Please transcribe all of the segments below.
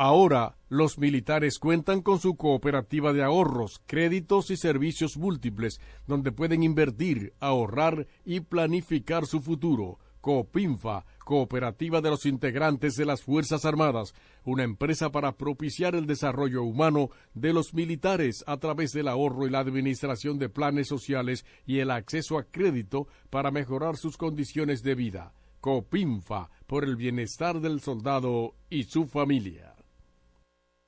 Ahora, los militares cuentan con su cooperativa de ahorros, créditos y servicios múltiples, donde pueden invertir, ahorrar y planificar su futuro. COPINFA, Cooperativa de los Integrantes de las Fuerzas Armadas, una empresa para propiciar el desarrollo humano de los militares a través del ahorro y la administración de planes sociales y el acceso a crédito para mejorar sus condiciones de vida. COPINFA, por el bienestar del soldado y su familia.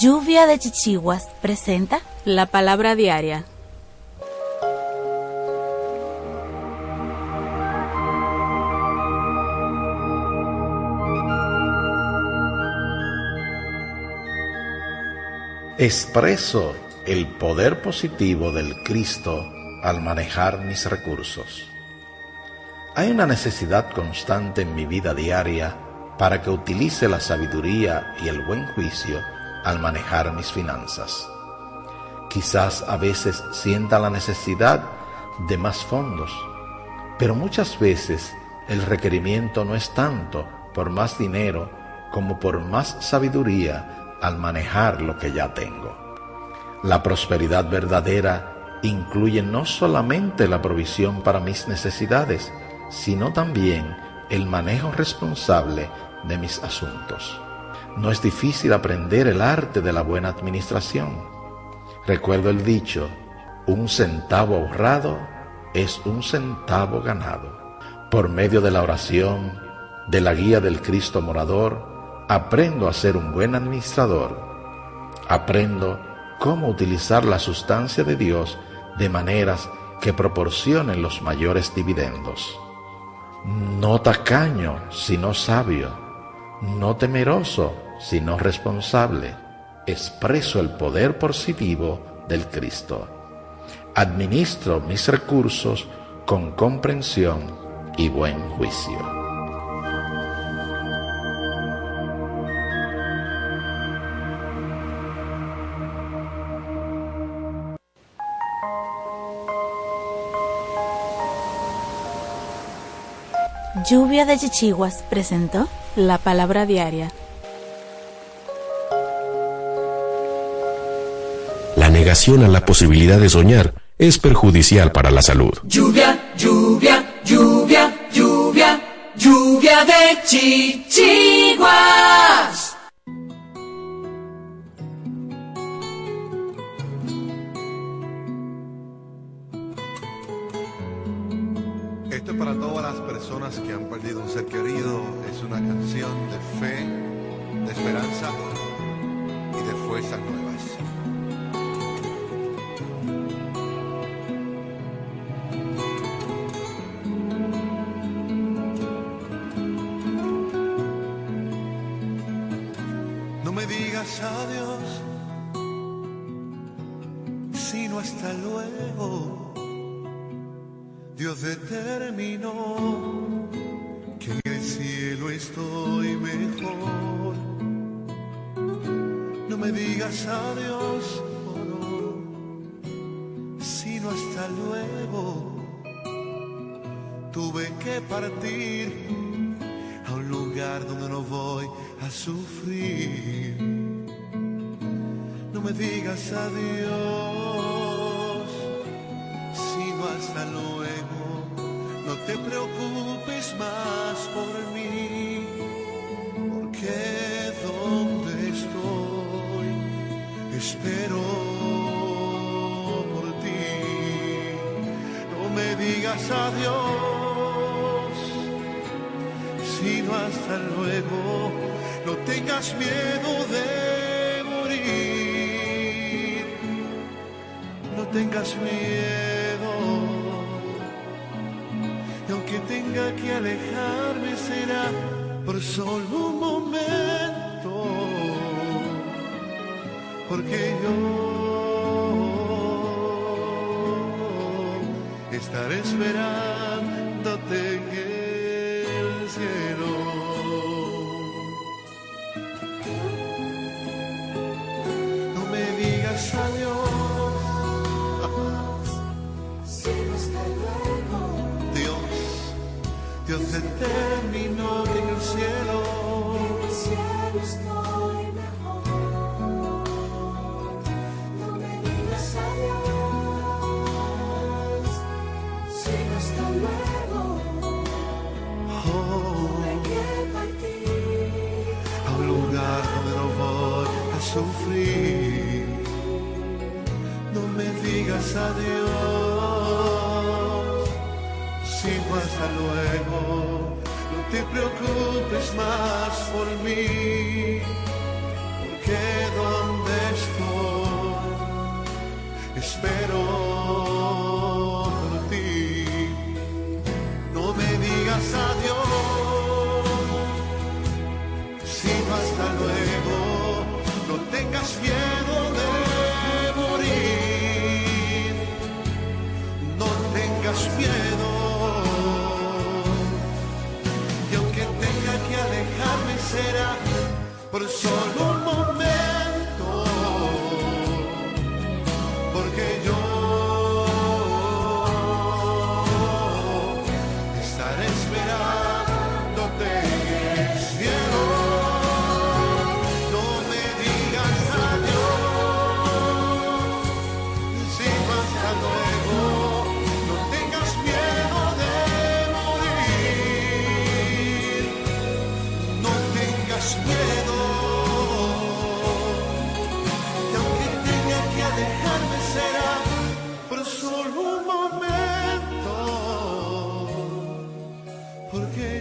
Lluvia de Chichiguas presenta la palabra diaria. Expreso el poder positivo del Cristo al manejar mis recursos. Hay una necesidad constante en mi vida diaria para que utilice la sabiduría y el buen juicio al manejar mis finanzas. Quizás a veces sienta la necesidad de más fondos, pero muchas veces el requerimiento no es tanto por más dinero como por más sabiduría al manejar lo que ya tengo. La prosperidad verdadera incluye no solamente la provisión para mis necesidades, sino también el manejo responsable de mis asuntos. No es difícil aprender el arte de la buena administración. Recuerdo el dicho, un centavo ahorrado es un centavo ganado. Por medio de la oración, de la guía del Cristo morador, aprendo a ser un buen administrador. Aprendo cómo utilizar la sustancia de Dios de maneras que proporcionen los mayores dividendos. No tacaño, sino sabio no temeroso, sino responsable, expreso el poder positivo del Cristo. Administro mis recursos con comprensión y buen juicio. Lluvia de Chichiguas presentó la palabra diaria. La negación a la posibilidad de soñar es perjudicial para la salud. Lluvia, lluvia, lluvia, lluvia, lluvia de chichiguas. Para todas las personas que han perdido un ser querido. Es una canción de fe, de esperanza y de fuerzas nuevas.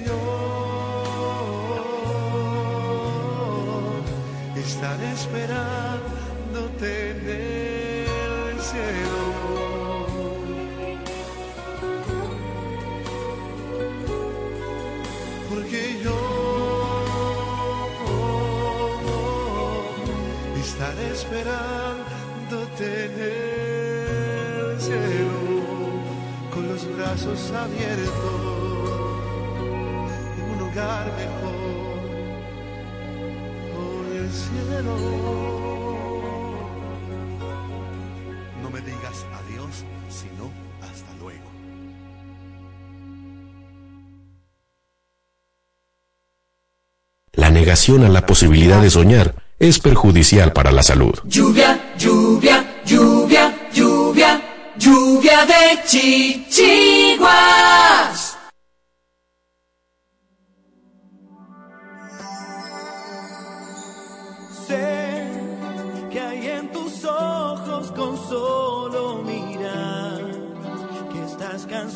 Yo estaré esperándote en el cielo. Porque yo estaré esperándote en el cielo con los brazos abiertos mejor por el cielo. No me digas adiós, sino hasta luego. La negación a la posibilidad de soñar es perjudicial para la salud. Lluvia, lluvia, lluvia, lluvia, lluvia de chichiguas.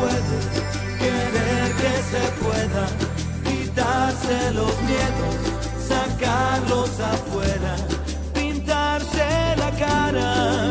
puede, querer que se pueda, quitarse los miedos, sacarlos afuera, pintarse la cara,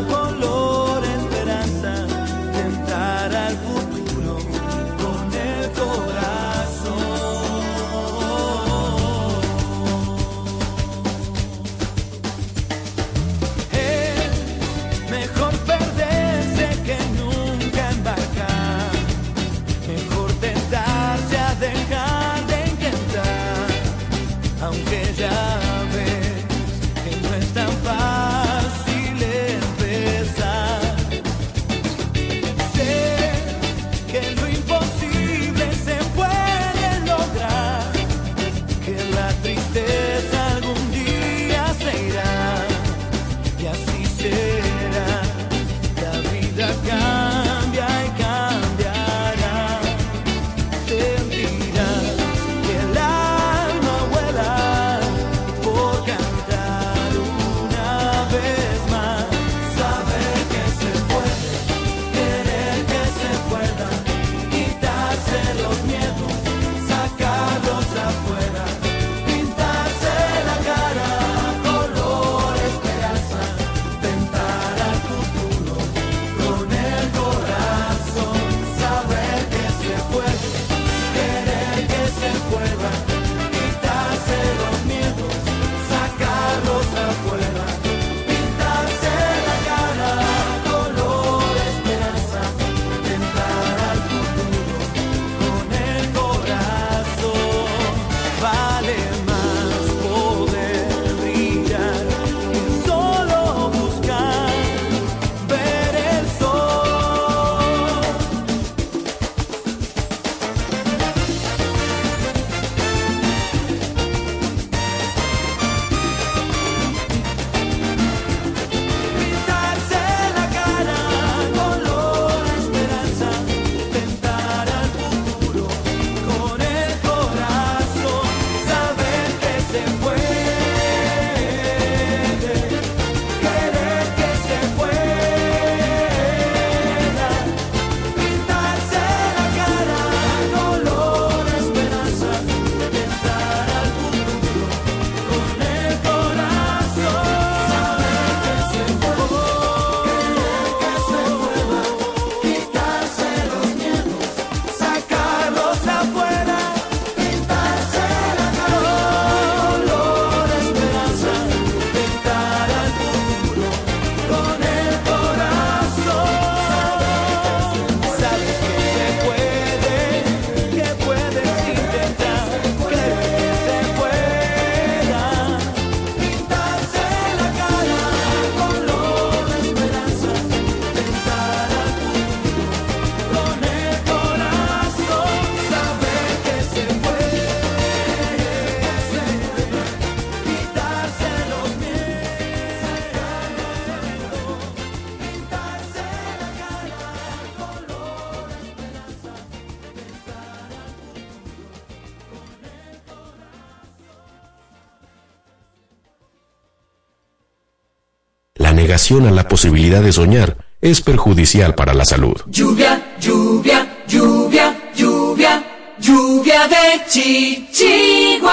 negación a la posibilidad de soñar es perjudicial para la salud. Lluvia, lluvia, lluvia, lluvia, lluvia de chichiguas.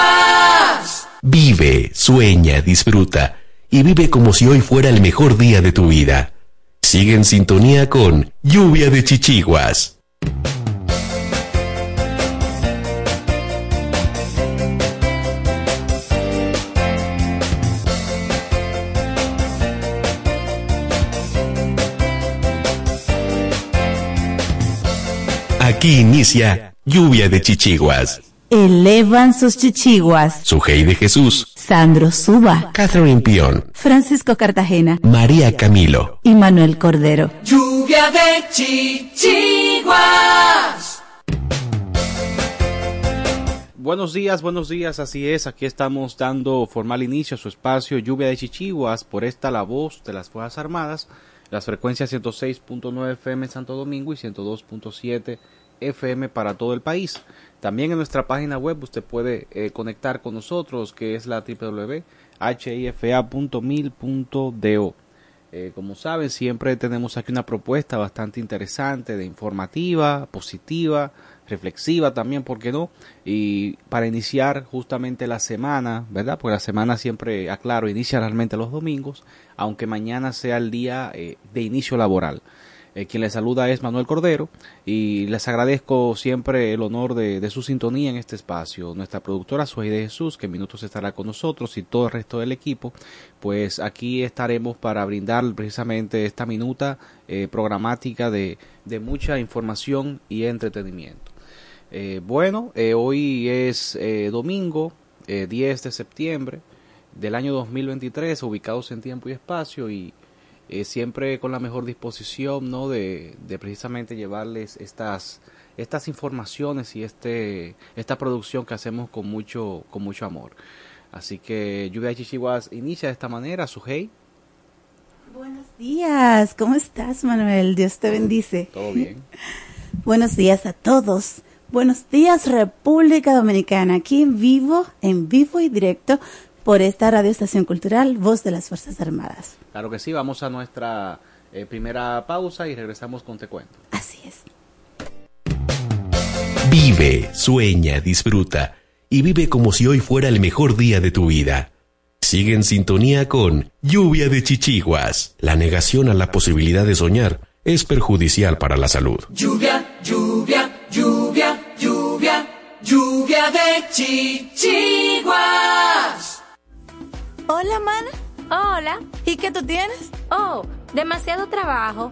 Vive, sueña, disfruta y vive como si hoy fuera el mejor día de tu vida. Sigue en sintonía con Lluvia de Chichiguas. Aquí inicia Lluvia de Chichiguas. Elevan sus chichiguas. Sujei de Jesús, Sandro Suba, Catherine Pion, Francisco Cartagena María Camilo. y Manuel Cordero. Lluvia de chichiguas. Buenos días, buenos días, así es, aquí estamos dando formal inicio a su espacio Lluvia de Chichiguas por esta La Voz de las Fuerzas Armadas, las frecuencias 106.9 FM en Santo Domingo y 102.7 FM para todo el país. También en nuestra página web usted puede eh, conectar con nosotros, que es la www.hifa.mil.do. Eh, como saben, siempre tenemos aquí una propuesta bastante interesante, de informativa, positiva, reflexiva también, ¿por qué no? Y para iniciar justamente la semana, ¿verdad? Porque la semana siempre, aclaro, inicia realmente los domingos, aunque mañana sea el día eh, de inicio laboral. Eh, quien les saluda es Manuel Cordero y les agradezco siempre el honor de, su sintonía en este espacio. Nuestra productora Suey de Jesús, que en minutos estará con nosotros y todo el resto del equipo, pues aquí estaremos para brindar precisamente esta minuta eh, programática de, mucha información y entretenimiento. Eh, bueno, hoy es domingo, eh, 10 de septiembre del año 2023, ubicados en tiempo y espacio y eh, siempre con la mejor disposición, ¿no? De, de precisamente llevarles estas estas informaciones y este esta producción que hacemos con mucho con mucho amor. Así que Lluvia de Chichiguas inicia de esta manera, Sujei, Buenos días, ¿cómo estás Manuel? Dios te bendice. todo bien. Buenos días a todos. Buenos días República Dominicana, aquí en vivo, en vivo y directo por esta radio estación cultural Voz de las Fuerzas Armadas. Claro que sí, vamos a nuestra eh, primera pausa y regresamos con Te Cuento. Así es. Vive, sueña, disfruta y vive como si hoy fuera el mejor día de tu vida. Sigue en sintonía con Lluvia de Chichiguas. La negación a la posibilidad de soñar es perjudicial para la salud. Lluvia, lluvia, lluvia, lluvia, lluvia de chichiguas. Hola, mana. Hola. ¿Y qué tú tienes? Oh, demasiado trabajo,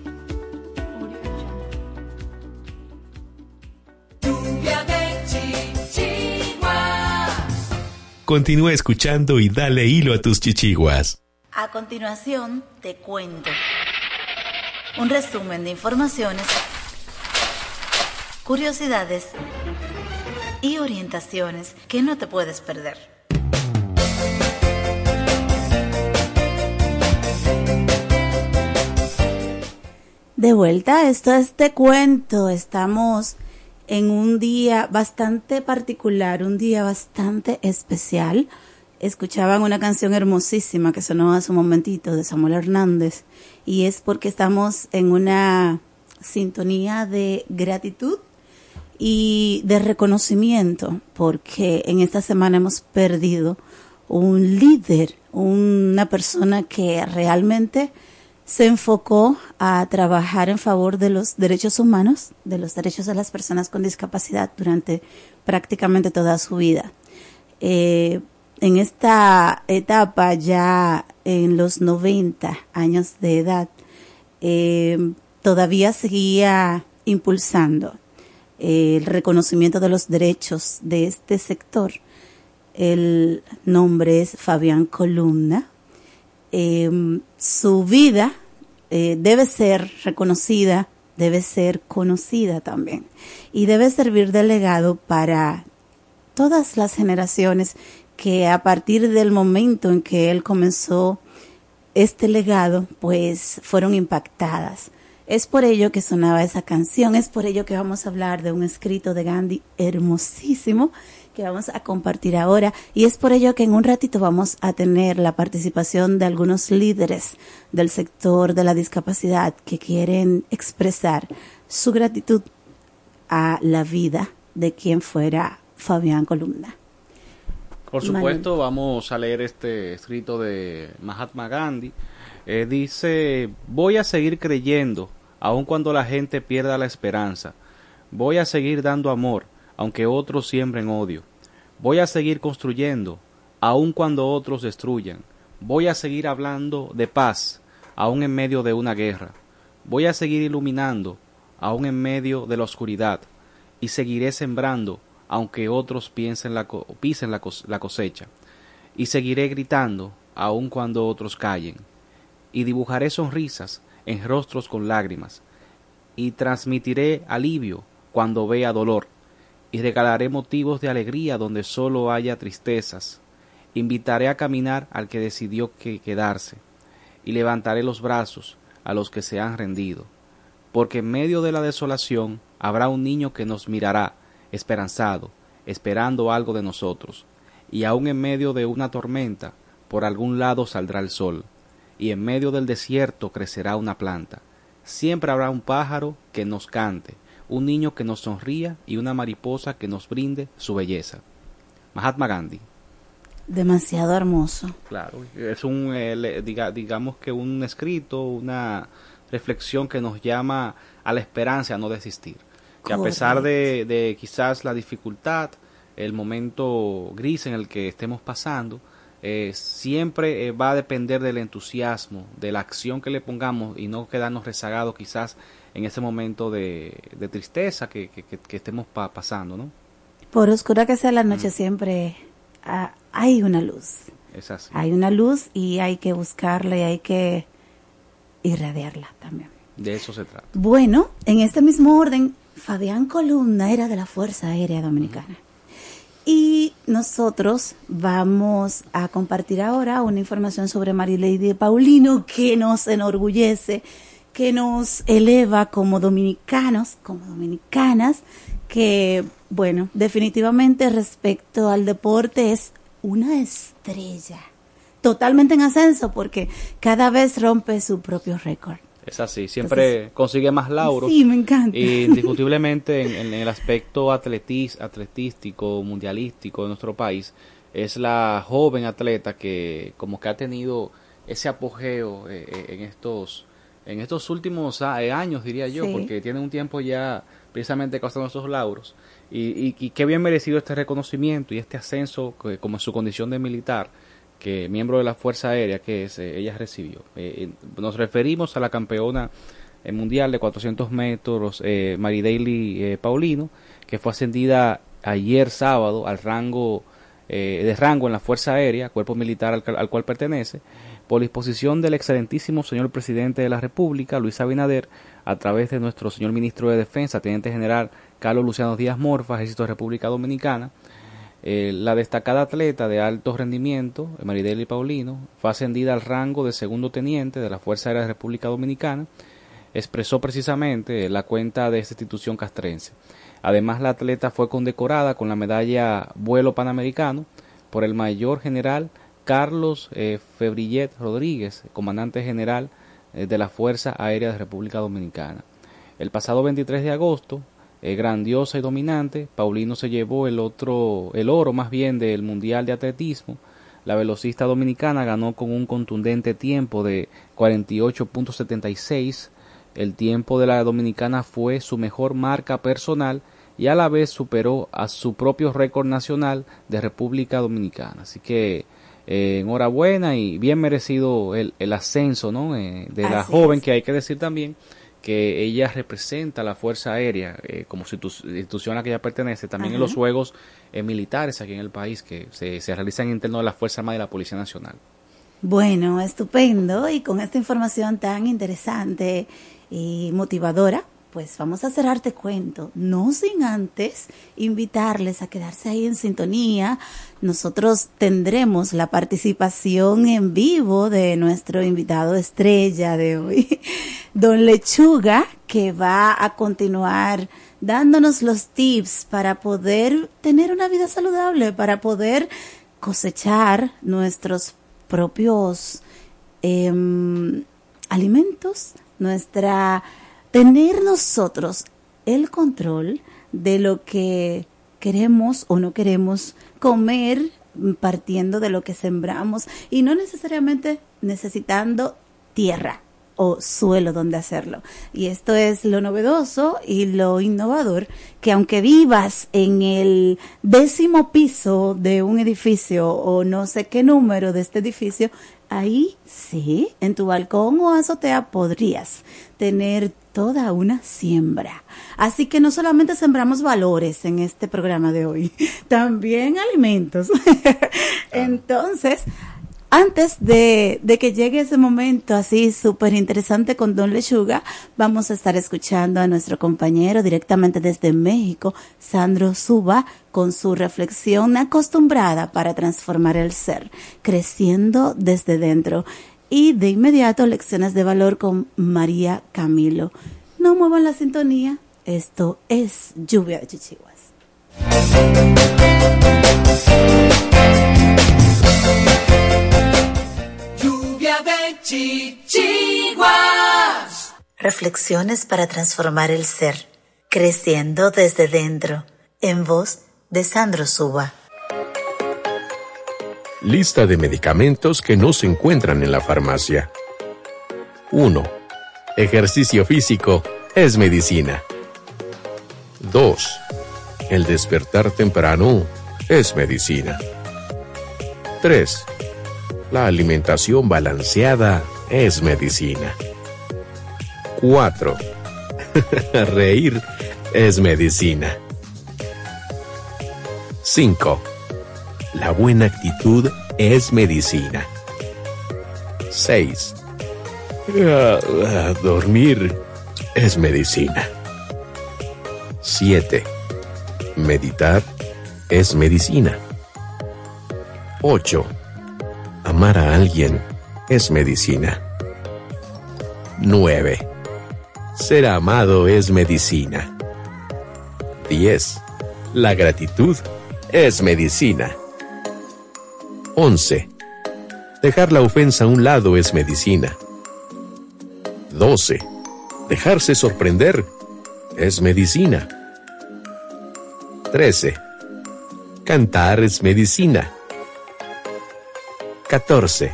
Continúa escuchando y dale hilo a tus chichiguas. A continuación, te cuento un resumen de informaciones, curiosidades y orientaciones que no te puedes perder. De vuelta, esto es Te Cuento. Estamos en un día bastante particular, un día bastante especial. Escuchaban una canción hermosísima que sonó hace un momentito de Samuel Hernández y es porque estamos en una sintonía de gratitud y de reconocimiento porque en esta semana hemos perdido un líder, una persona que realmente se enfocó a trabajar en favor de los derechos humanos, de los derechos de las personas con discapacidad durante prácticamente toda su vida. Eh, en esta etapa, ya en los 90 años de edad, eh, todavía seguía impulsando el reconocimiento de los derechos de este sector. El nombre es Fabián Columna. Eh, su vida eh, debe ser reconocida, debe ser conocida también y debe servir de legado para todas las generaciones que a partir del momento en que él comenzó este legado, pues fueron impactadas. Es por ello que sonaba esa canción, es por ello que vamos a hablar de un escrito de Gandhi hermosísimo que vamos a compartir ahora y es por ello que en un ratito vamos a tener la participación de algunos líderes del sector de la discapacidad que quieren expresar su gratitud a la vida de quien fuera Fabián Columna. Por supuesto, vamos a leer este escrito de Mahatma Gandhi. Eh, dice, voy a seguir creyendo, aun cuando la gente pierda la esperanza. Voy a seguir dando amor, aunque otros siembren odio. Voy a seguir construyendo, aun cuando otros destruyan. Voy a seguir hablando de paz, aun en medio de una guerra. Voy a seguir iluminando, aun en medio de la oscuridad. Y seguiré sembrando, aunque otros piensen la pisen la, la cosecha. Y seguiré gritando, aun cuando otros callen. Y dibujaré sonrisas en rostros con lágrimas. Y transmitiré alivio cuando vea dolor y regalaré motivos de alegría donde solo haya tristezas. Invitaré a caminar al que decidió que quedarse, y levantaré los brazos a los que se han rendido, porque en medio de la desolación habrá un niño que nos mirará, esperanzado, esperando algo de nosotros, y aun en medio de una tormenta, por algún lado saldrá el sol, y en medio del desierto crecerá una planta. Siempre habrá un pájaro que nos cante, un niño que nos sonría y una mariposa que nos brinde su belleza. Mahatma Gandhi. Demasiado hermoso. Claro, es un, eh, digamos que un escrito, una reflexión que nos llama a la esperanza, a no desistir. Que a pesar de, de quizás la dificultad, el momento gris en el que estemos pasando, eh, siempre eh, va a depender del entusiasmo, de la acción que le pongamos y no quedarnos rezagados quizás en ese momento de, tristeza que, estemos pasando, ¿no? Por oscura que sea la noche, mm. siempre ah, hay una luz. Es así. Hay una luz y hay que buscarla y hay que irradiarla también. De eso se trata. Bueno, en este mismo orden, Fabián Columna era de la Fuerza Aérea Dominicana. Y nosotros vamos a compartir ahora una información sobre Marilady Paulino que nos enorgullece, que nos eleva como dominicanos, como dominicanas, que, bueno, definitivamente respecto al deporte es una estrella, totalmente en ascenso porque cada vez rompe su propio récord. Es así, siempre consigue más lauros. Sí, me encanta. Y indiscutiblemente en, el aspecto atletis, atletístico, mundialístico de nuestro país, es la joven atleta que como que ha tenido ese apogeo eh, eh, en estos en estos últimos eh, años, diría yo, porque tiene un tiempo ya precisamente causando estos lauros. Y, y, y, qué bien merecido este reconocimiento y este ascenso como en su condición de militar que miembro de la Fuerza Aérea que es, eh, ella recibió. Eh, nos referimos a la campeona eh, mundial de 400 metros, eh, Daily Paulino, que fue ascendida ayer sábado al rango de rango en la Fuerza Aérea, cuerpo militar al, al, cual pertenece, por disposición del excelentísimo señor presidente de la República, Luis Abinader, a través de nuestro señor ministro de Defensa, teniente general Carlos Luciano Díaz Morfa, Ejército de República Dominicana, eh, la destacada atleta de alto rendimiento, Marideli Paulino, fue ascendida al rango de segundo teniente de la Fuerza Aérea de la República Dominicana, expresó precisamente la cuenta de esta institución castrense. Además, la atleta fue condecorada con la medalla Vuelo Panamericano por el mayor general Carlos eh, Febrillet Rodríguez, comandante general eh, de la Fuerza Aérea de República Dominicana. El pasado 23 de agosto, eh, grandiosa y dominante. Paulino se llevó el otro, el oro más bien del Mundial de Atletismo. La velocista dominicana ganó con un contundente tiempo de 48.76. El tiempo de la dominicana fue su mejor marca personal y a la vez superó a su propio récord nacional de República Dominicana. Así que eh, enhorabuena y bien merecido el, el ascenso ¿no? Eh, de la joven que hay que decir también que ella representa la Fuerza Aérea eh, como institución a la que ella pertenece, también en los juegos militares aquí en el país que se, se realizan interno de la Fuerza Armada y la Policía Nacional. Bueno, estupendo y con esta información tan interesante y motivadora, pues vamos a cerrarte cuento, no sin antes invitarles a quedarse ahí en sintonía. Nosotros tendremos la participación en vivo de nuestro invitado estrella de hoy, don Lechuga, que va a continuar dándonos los tips para poder tener una vida saludable, para poder cosechar nuestros propios eh, alimentos, nuestra tener nosotros el control de lo que queremos o no queremos comer partiendo de lo que sembramos y no necesariamente necesitando tierra o suelo donde hacerlo. Y esto es lo novedoso y lo innovador, que aunque vivas en el décimo piso de un edificio o no sé qué número de este edificio, ahí sí, en tu balcón o azotea podrías tener toda una siembra. Así que no solamente sembramos valores en este programa de hoy, también alimentos. Entonces, antes de, de, que llegue ese momento así súper interesante con Don Lechuga, vamos a estar escuchando a nuestro compañero directamente desde México, Sandro Suba, con su reflexión acostumbrada para transformar el ser, creciendo desde dentro y de inmediato lecciones de valor con María Camilo. No muevan la sintonía, esto es lluvia de chichiguas. Lluvia de chichiguas. Reflexiones para transformar el ser, creciendo desde dentro, en voz de Sandro Suba. Lista de medicamentos que no se encuentran en la farmacia. 1. Ejercicio físico es medicina. 2. El despertar temprano es medicina. 3. La alimentación balanceada es medicina. 4. Reír es medicina. 5 la buena actitud es medicina. 6. dormir es medicina. 7. Meditar es medicina. 8. Amar a alguien es medicina. 9. Ser amado es medicina. 10. La gratitud es medicina. 11. Dejar la ofensa a un lado es medicina. 12. Dejarse sorprender es medicina. 13. Cantar es medicina. 14.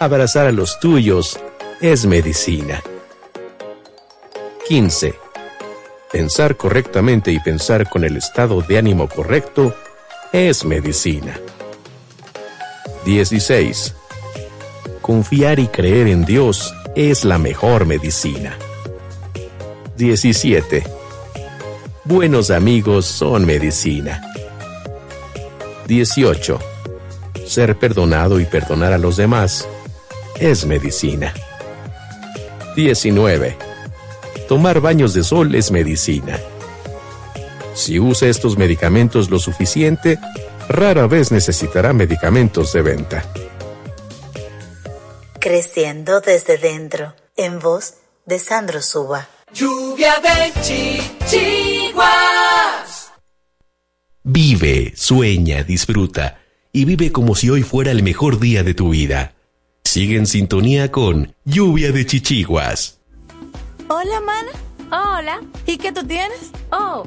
Abrazar a los tuyos es medicina. 15. Pensar correctamente y pensar con el estado de ánimo correcto es medicina. 16. Confiar y creer en Dios es la mejor medicina. 17. Buenos amigos son medicina. 18. Ser perdonado y perdonar a los demás es medicina. 19. Tomar baños de sol es medicina. Si usa estos medicamentos lo suficiente, rara vez necesitará medicamentos de venta. Creciendo desde dentro, en voz de Sandro Suba. Lluvia de chichiguas. Vive, sueña, disfruta y vive como si hoy fuera el mejor día de tu vida. Sigue en sintonía con Lluvia de Chichiguas. Hola, mana. Hola. ¿Y qué tú tienes? Oh,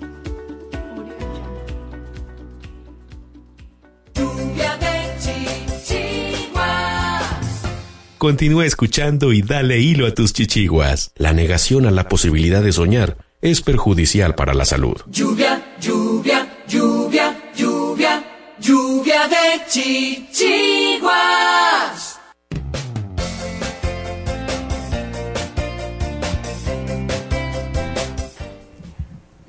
Continúa escuchando y dale hilo a tus chichiguas. La negación a la posibilidad de soñar es perjudicial para la salud. Lluvia, lluvia, lluvia, lluvia, lluvia de chichiguas.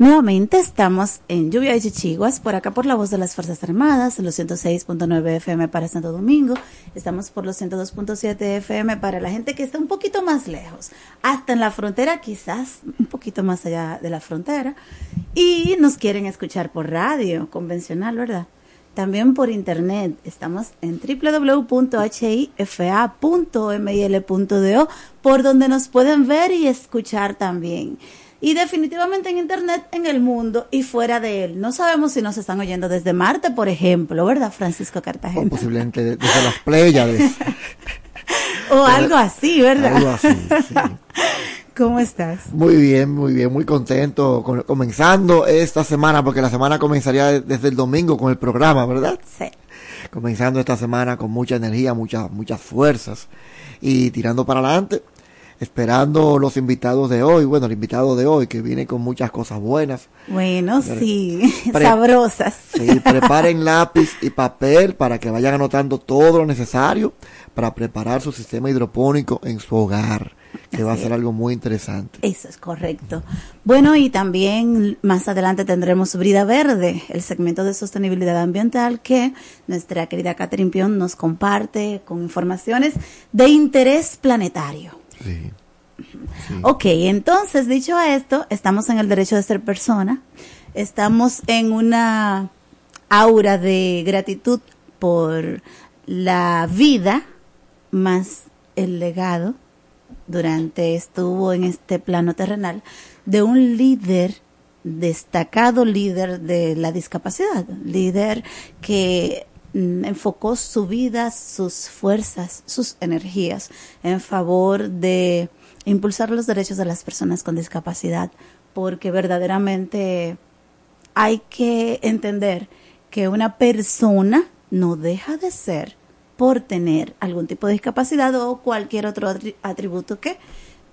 Nuevamente estamos en Lluvia de Chichiguas, por acá por la voz de las Fuerzas Armadas, en los 106.9 FM para Santo Domingo. Estamos por los 102.7 FM para la gente que está un poquito más lejos, hasta en la frontera, quizás un poquito más allá de la frontera. Y nos quieren escuchar por radio convencional, ¿verdad? También por internet. Estamos en www.hifa.mil.do, por donde nos pueden ver y escuchar también y definitivamente en Internet, en el mundo y fuera de él. No sabemos si nos están oyendo desde Marte, por ejemplo, ¿verdad, Francisco Cartagena? O posiblemente desde las Pléyades. o algo así, ¿verdad? Algo así, sí. ¿Cómo estás? Muy bien, muy bien, muy contento con, comenzando esta semana, porque la semana comenzaría desde el domingo con el programa, ¿verdad? Sí. Comenzando esta semana con mucha energía, muchas, muchas fuerzas y tirando para adelante esperando los invitados de hoy, bueno, el invitado de hoy que viene con muchas cosas buenas. Bueno, sí, sabrosas. Sí, preparen lápiz y papel para que vayan anotando todo lo necesario para preparar su sistema hidropónico en su hogar, que va a ser algo muy interesante. Eso es correcto. Bueno, y también más adelante tendremos Brida Verde, el segmento de sostenibilidad ambiental que nuestra querida Catherine Pion nos comparte con informaciones de interés planetario. Sí. Ok, entonces dicho esto, estamos en el derecho de ser persona, estamos en una aura de gratitud por la vida más el legado durante estuvo en este plano terrenal de un líder destacado líder de la discapacidad, líder que enfocó su vida, sus fuerzas, sus energías en favor de impulsar los derechos de las personas con discapacidad, porque verdaderamente hay que entender que una persona no deja de ser por tener algún tipo de discapacidad o cualquier otro atributo que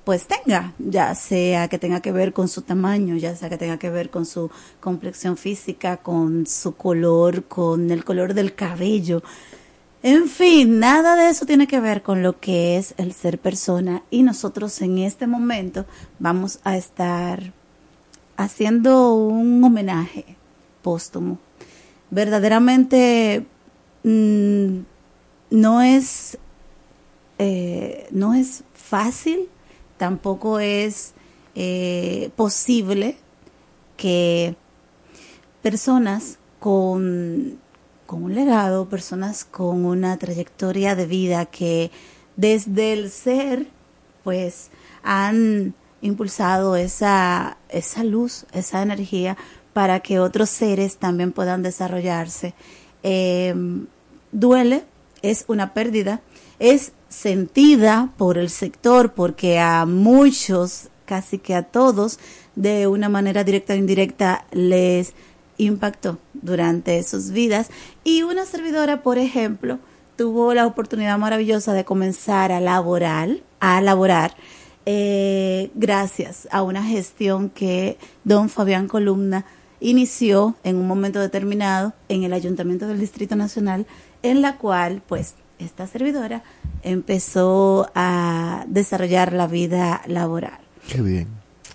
pues tenga, ya sea que tenga que ver con su tamaño, ya sea que tenga que ver con su complexión física, con su color, con el color del cabello, en fin, nada de eso tiene que ver con lo que es el ser persona y nosotros en este momento vamos a estar haciendo un homenaje póstumo. Verdaderamente mm, no es eh, no es fácil, tampoco es eh, posible que personas con con un legado, personas con una trayectoria de vida que desde el ser, pues, han impulsado esa, esa luz, esa energía para que otros seres también puedan desarrollarse. Em, duele, es una pérdida, es sentida por el sector porque a muchos, casi que a todos, de una manera directa o indirecta les impactó durante sus vidas. Y una servidora, por ejemplo, tuvo la oportunidad maravillosa de comenzar a laborar, a laborar, eh, gracias a una gestión que don Fabián Columna inició en un momento determinado en el Ayuntamiento del Distrito Nacional, en la cual, pues, esta servidora empezó a desarrollar la vida laboral. Qué bien.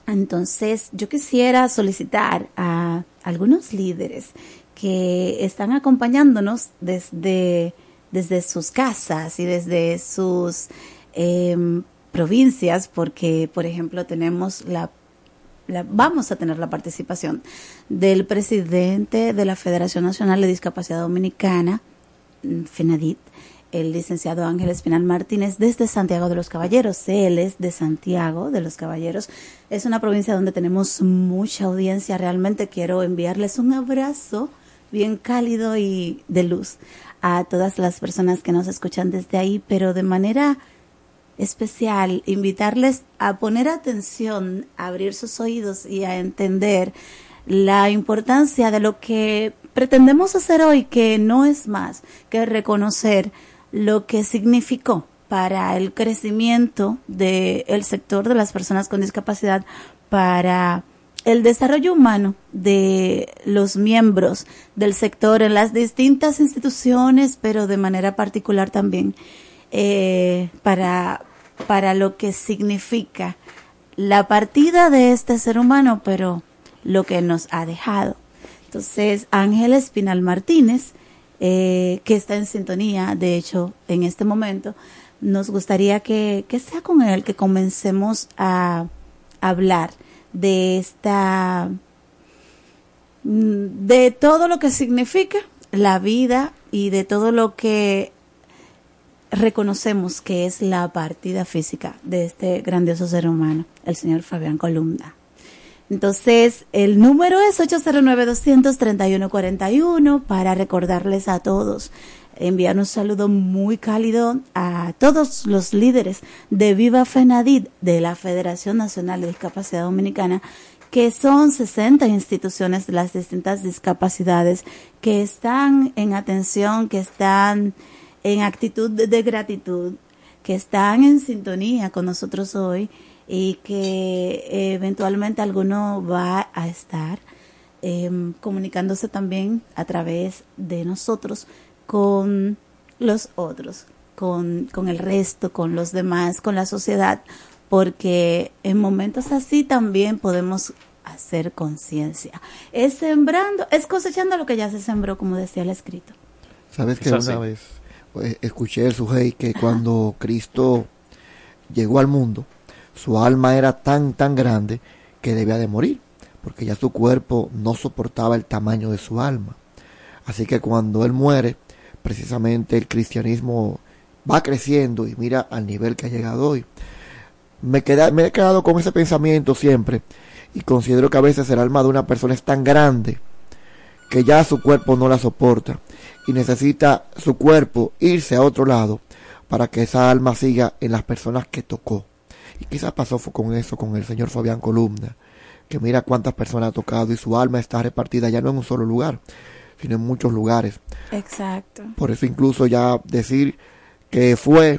Entonces, yo quisiera solicitar a algunos líderes que están acompañándonos desde, desde sus casas y desde sus em, provincias, porque, por ejemplo, tenemos la, la, vamos a tener la participación del presidente de la Federación Nacional de Discapacidad Dominicana, mm, FENADIT, el licenciado Ángel Espinal Martínez desde Santiago de los Caballeros. Él es de Santiago de los Caballeros. Es una provincia donde tenemos mucha audiencia. Realmente quiero enviarles un abrazo bien cálido y de luz a todas las personas que nos escuchan desde ahí, pero de manera especial invitarles a poner atención, a abrir sus oídos y a entender la importancia de lo que pretendemos hacer hoy, que no es más que reconocer lo que significó para el crecimiento del sector de las personas con discapacidad, para el desarrollo humano de los miembros del sector en las distintas instituciones, pero de manera particular también eh, para, para lo que significa la partida de este ser humano, pero lo que nos ha dejado. Entonces, Ángel Espinal Martínez, eh, que está en sintonía, de hecho, en este momento, nos gustaría que, que sea con él que comencemos a hablar de esta, mm, de todo lo que significa la vida y de todo lo que reconocemos que es la partida física de este grandioso ser humano, el señor Fabián Columna. Entonces, el número es 809-231-41 para recordarles a todos, enviar un saludo muy cálido a todos los líderes de Viva Fenadid de la Federación Nacional de Discapacidad Dominicana, que son 60 instituciones de las distintas discapacidades que están en atención, que están en actitud de gratitud, que están en sintonía con nosotros hoy y que eventualmente alguno va a estar em, comunicándose también a través de nosotros con los otros, con, con el resto, con los demás, con la sociedad, porque en momentos así también podemos hacer conciencia. Es sembrando, es cosechando lo que ya se sembró, como decía el escrito. Sabes que una vez pues, escuché el sujei que cuando Cristo llegó al mundo, su alma era tan, tan grande que debía de morir, porque ya su cuerpo no soportaba el tamaño de su alma. Así que cuando él muere, precisamente el cristianismo va creciendo y mira al nivel que ha llegado hoy. Me, queda, me he quedado con ese pensamiento siempre y considero que a veces el alma de una persona es tan grande que ya su cuerpo no la soporta y necesita su cuerpo irse a otro lado para que esa alma siga en las personas que tocó. Y quizás pasó con eso con el señor Fabián Columna, que mira cuántas personas ha tocado y su alma está repartida ya no en un solo lugar, sino en muchos lugares. Exacto. Por eso incluso ya decir que fue,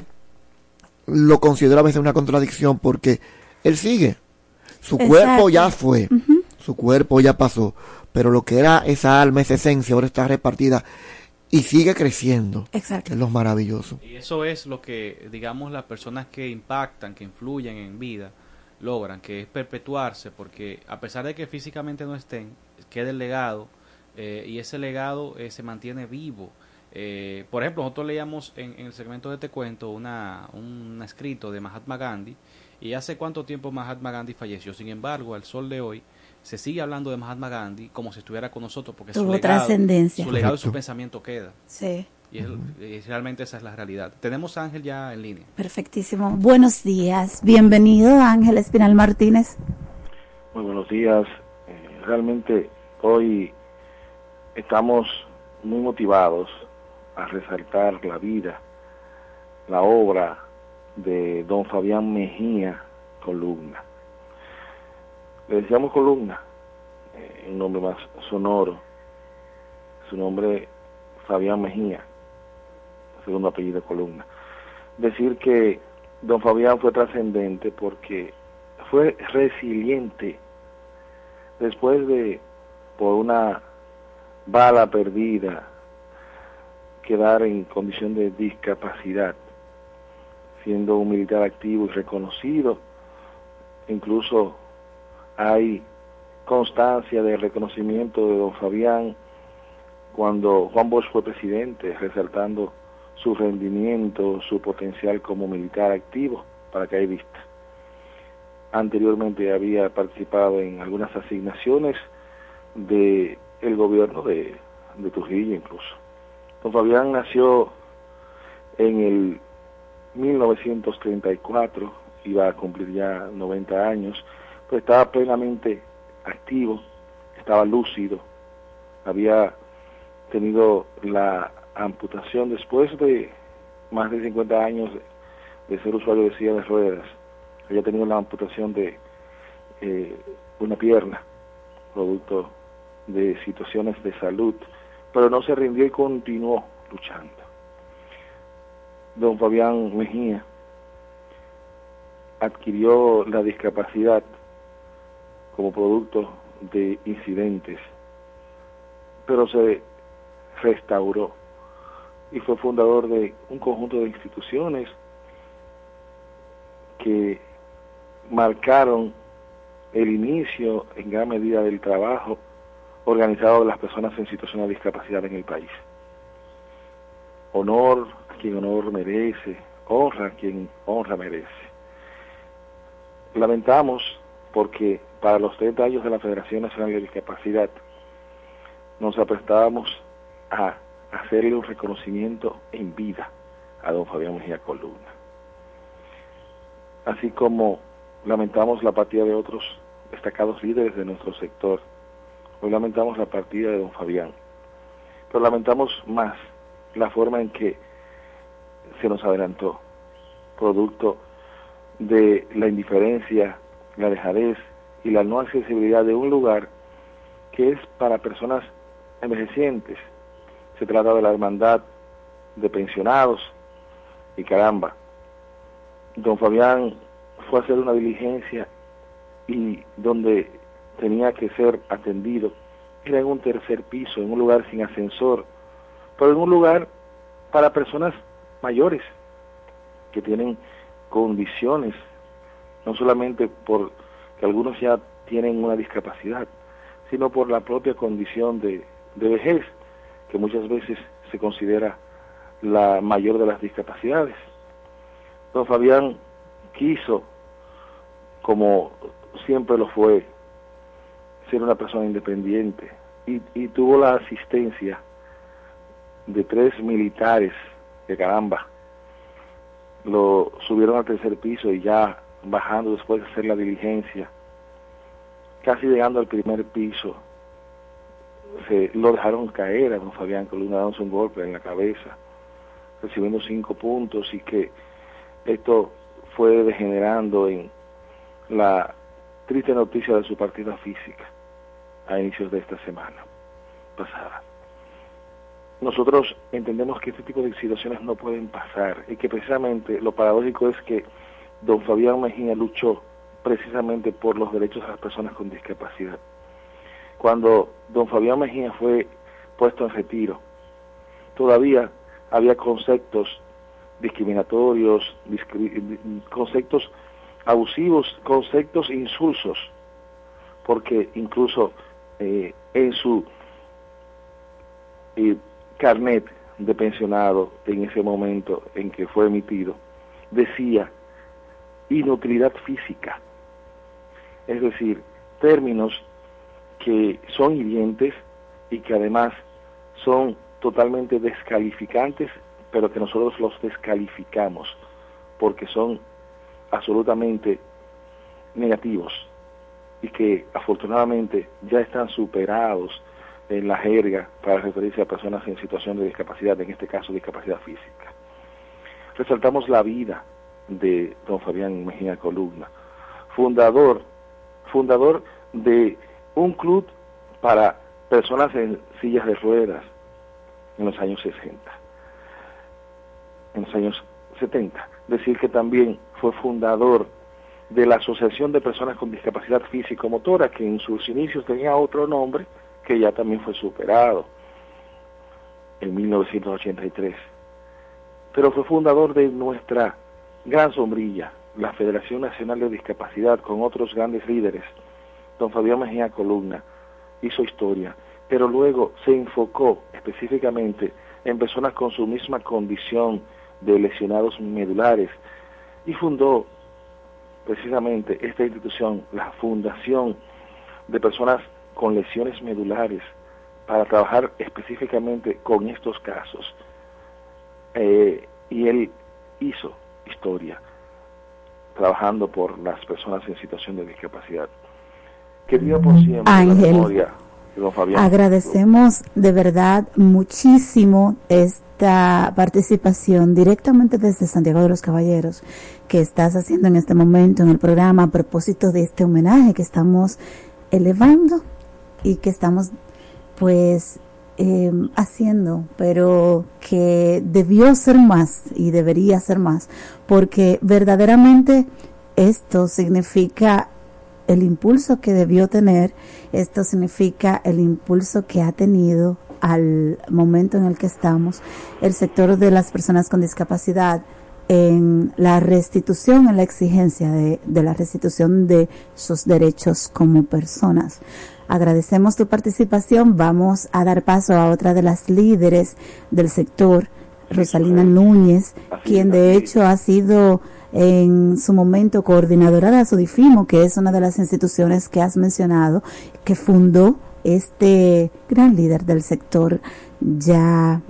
lo considero a veces una contradicción porque él sigue. Su cuerpo ya fue, su cuerpo ya pasó, pero lo que era esa alma, esa esencia, ahora está repartida y sigue creciendo. Exacto. Es lo maravilloso. Y eso es lo que, digamos, las personas que impactan, que influyen en vida, logran, que es perpetuarse, porque a pesar de que físicamente no estén, queda el legado eh, y ese legado eh, se mantiene vivo. Eh, por ejemplo, nosotros leíamos en, en, el segmento de Te Cuento una, un escrito de Mahatma Gandhi y hace cuánto tiempo Mahatma Gandhi falleció. Sin embargo, al sol de hoy se sigue hablando de Mahatma Gandhi como si estuviera con nosotros porque Tuvo su legado, trascendencia. su legado y su pensamiento queda. Sí. Y, es, y realmente esa es la realidad. Tenemos a Ángel ya en línea. Perfectísimo. Buenos días. Bienvenido, Ángel Espinal Martínez. Muy buenos días. Eh, realmente hoy estamos muy motivados a resaltar la vida, la obra de don Fabián Mejía Columna. Le decíamos Columna, eh, un nombre más sonoro. Su nombre Fabián Mejía, segundo apellido Columna. Decir que don Fabián fue trascendente porque fue resiliente después de, por una bala perdida, quedar en condición de discapacidad, siendo un militar activo y reconocido, incluso hay constancia de reconocimiento de don Fabián cuando Juan Bosch fue presidente, resaltando su rendimiento, su potencial como militar activo, para que hay vista. Anteriormente había participado en algunas asignaciones de el gobierno de, de Trujillo incluso. Don Fabián nació en el 1934, iba a cumplir ya 90 años, pues estaba plenamente activo, estaba lúcido, había tenido la amputación después de más de 50 años de, ser usuario de silla de ruedas, había tenido la amputación de eh, una pierna, producto de situaciones de salud, pero no se rindió y continuó luchando. Don Fabián Mejía adquirió la discapacidad como producto de incidentes, pero se restauró y fue fundador de un conjunto de instituciones que marcaron el inicio en gran medida del trabajo organizado de las personas en situación de discapacidad en el país. Honor a quien honor merece, honra a quien honra merece. Lamentamos porque para los 30 años de la Federación Nacional de Discapacidad nos aprestábamos a hacerle un reconocimiento en vida a don Fabián Mejía Columna. Así como lamentamos la partida de otros destacados líderes de nuestro sector, hoy lamentamos la partida de don Fabián, pero lamentamos más la forma en que se nos adelantó, producto de la indiferencia, la dejadez y la no accesibilidad de un lugar que es para personas envejecientes. Se trata de la hermandad de pensionados y caramba. Don Fabián fue a hacer una diligencia y donde tenía que ser atendido era en un tercer piso, en un lugar sin ascensor, pero en un lugar para personas mayores que tienen condiciones, no solamente por que algunos ya tienen una discapacidad, sino por la propia condición de, de vejez, que muchas veces se considera la mayor de las discapacidades. Don Fabián quiso, como siempre lo fue, ser una persona independiente y, y tuvo la asistencia de tres militares de caramba. Lo subieron al tercer piso y ya bajando después de hacer la diligencia, casi llegando al primer piso, se lo dejaron caer a don Fabián Columna dándose un golpe en la cabeza, recibiendo cinco puntos y que esto fue degenerando en la triste noticia de su partida física a inicios de esta semana pasada. Nosotros entendemos que este tipo de situaciones no pueden pasar y que precisamente lo paradójico es que don Fabián Mejía luchó precisamente por los derechos de las personas con discapacidad. Cuando don Fabián Mejía fue puesto en retiro, todavía había conceptos discriminatorios, conceptos abusivos, conceptos insulsos, porque incluso eh, en su eh, carnet de pensionado en ese momento en que fue emitido, decía inutilidad física, es decir, términos que son hirientes y que además son totalmente descalificantes, pero que nosotros los descalificamos porque son absolutamente negativos y que afortunadamente ya están superados en la jerga para referirse a personas en situación de discapacidad, en este caso discapacidad física. Resaltamos la vida de don Fabián Mejía Columna, fundador, fundador de un club para personas en sillas de ruedas en los años 60, en los años 70. Decir que también fue fundador de la Asociación de Personas con Discapacidad Físico-Motora, que en sus inicios tenía otro nombre, que ya también fue superado en 1983. Pero fue fundador de nuestra gran sombrilla, la Federación Nacional de Discapacidad, con otros grandes líderes. Don Fabián Mejía Columna hizo historia, pero luego se enfocó específicamente en personas con su misma condición de lesionados medulares y fundó precisamente esta institución, la Fundación de Personas con Lesiones Medulares, para trabajar específicamente con estos casos. Eh, y él hizo historia trabajando por las personas en situación de discapacidad. Que por siempre Ángel, agradecemos de verdad muchísimo esta participación directamente desde Santiago de los Caballeros que estás haciendo en este momento en el programa a propósito de este homenaje que estamos elevando y que estamos pues eh, haciendo, pero que debió ser más y debería ser más, porque verdaderamente esto significa el impulso que debió tener, esto significa el impulso que ha tenido al momento en el que estamos el sector de las personas con discapacidad en la restitución, en la exigencia de, de la restitución de sus derechos como personas. Agradecemos tu participación. Vamos a dar paso a otra de las líderes del sector, Rosalina Núñez, quien de hecho ha sido en su momento coordinadora de Asodifimo, que es una de las instituciones que has mencionado, que fundó este gran líder del sector ya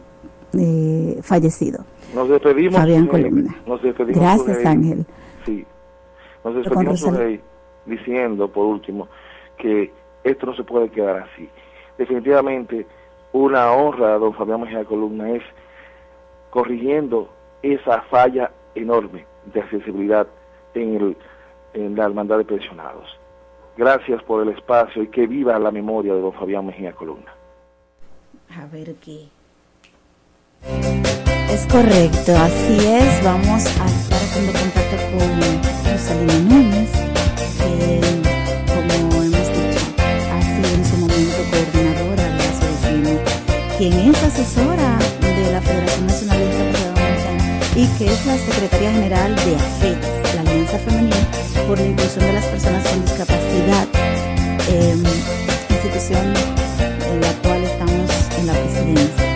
eh, fallecido. Nos despedimos. Fabián eh, Columna. Nos despedimos. Gracias, Ángel. Sí. Nos despedimos. Rey, diciendo, por último, que esto no se puede quedar así. Definitivamente, una honra a don Fabián Mejía Columna es corrigiendo esa falla enorme de accesibilidad en, el, en la hermandad de pensionados. Gracias por el espacio y que viva la memoria de don Fabián Mejía Columna. A ver qué. Es correcto, así es. Vamos a estar haciendo contacto con Rosalina Núñez, quien es asesora de la Federación Nacional de Discapacidad Dominicana y que es la secretaria general de AFET, la Alianza Femenina por la Inclusión de las Personas con Discapacidad, eh, institución en la cual estamos en la presidencia.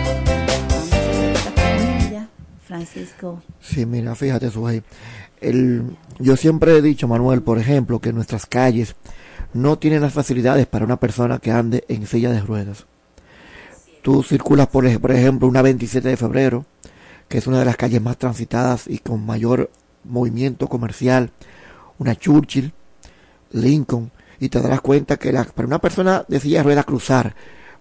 Francisco. Sí, mira, fíjate, Suhey. El, yo siempre he dicho, Manuel, por ejemplo, que nuestras calles no tienen las facilidades para una persona que ande en silla de ruedas. Tú circulas, por, por ejemplo, una 27 de febrero, que es una de las calles más transitadas y con mayor movimiento comercial, una Churchill, Lincoln, y te darás cuenta que la- para una persona de silla de ruedas cruzar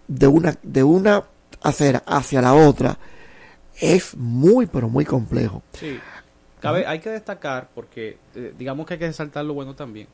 de una, de una acera hacia la otra es muy, pero muy complejo. Sí. Hay que destacar, porque eh, digamos que hay que resaltar lo bueno también.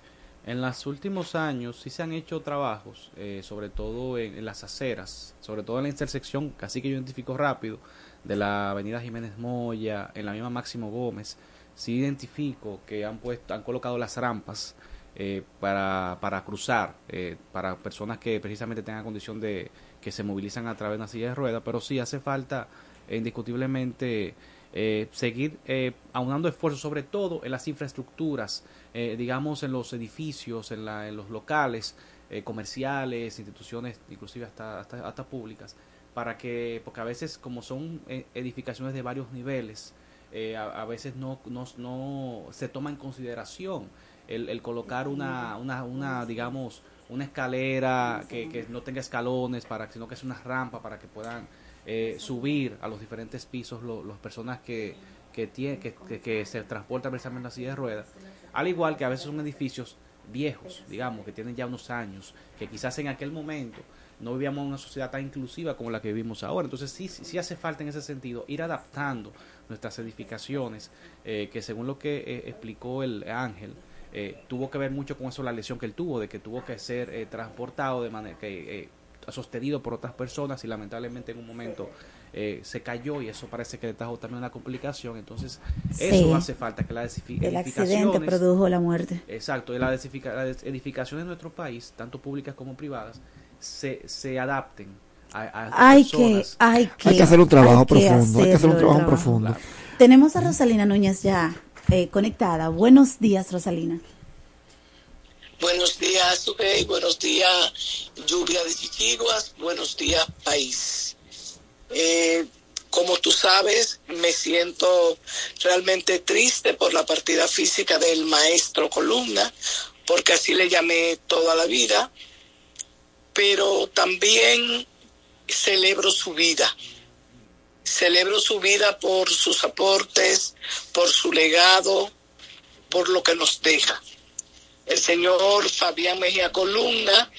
En los últimos años sí se han hecho trabajos, eh, sobre todo en, las aceras, sobre todo en la intersección, casi que yo identifico rápido, de la avenida Jiménez Moya, en la misma Máximo Gómez. Sí identifico que han puesto, han colocado las rampas eh, para, para cruzar, eh, para personas que precisamente tengan condición de que se movilizan a través de una silla de ruedas, pero sí hace falta eh, indiscutiblemente eh, seguir eh, aunando esfuerzos, sobre todo en las infraestructuras, eh, digamos en los edificios, en, la, en los locales eh, comerciales, instituciones, inclusive hasta, hasta, hasta públicas, para que, porque a veces como son eh, edificaciones de varios niveles, eh, a, a veces no, no, no se toma en consideración el, el colocar una, una, una, digamos, una escalera que, que no tenga escalones, para, sino que es una rampa para que puedan eh, subir a los diferentes pisos lo- las personas que, que, tie- que, que- que se transportan precisamente silla de ruedas. Al igual que a veces son edificios viejos, digamos, que tienen ya unos años, que quizás en aquel momento no vivíamos una sociedad tan inclusiva como la que vivimos ahora. Entonces sí, sí, hace falta en ese sentido ir adaptando nuestras edificaciones, eh, que según lo que eh, explicó el Ángel, eh, tuvo que ver mucho con eso la lesión que él tuvo, de que tuvo que ser transportado de manera que sostenido por otras personas y lamentablemente en un momento eh, se cayó y eso parece que le trajo también una complicación. Entonces Sí. eso hace falta que edifi- El accidente produjo la muerte. Exacto, y las las edificaciones de nuestro país, tanto públicas como privadas, se, se adapten a, a Hay personas. que, hay que, Hay que hacer un trabajo hay que profundo, hay que hacer un trabajo profundo. Tenemos a Rosalina Núñez ya eh, conectada. Buenos días, Rosalina. Buenos días, Sugey. Buenos días, lluvia de Chichiguas. Buenos días, país. Eh, como tú sabes, me siento realmente triste por la partida física del maestro Columna, porque así le llamé toda la vida, pero también celebro su vida. Celebro su vida por sus aportes, por su legado, por lo que nos deja el señor Fabián Mejía Columna,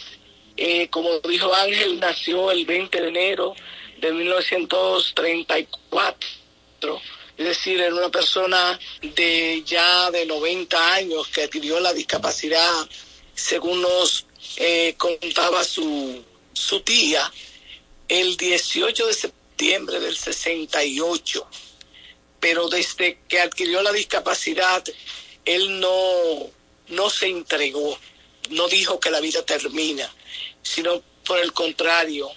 eh, como dijo Ángel, nació el 20 de enero de 1934, es decir, era una persona de ya de 90 años que adquirió la discapacidad, según nos eh, contaba su, su tía, el 18 de septiembre del 68. Pero desde que adquirió la discapacidad, él no, no se entregó, no dijo que la vida termina, sino por el contrario,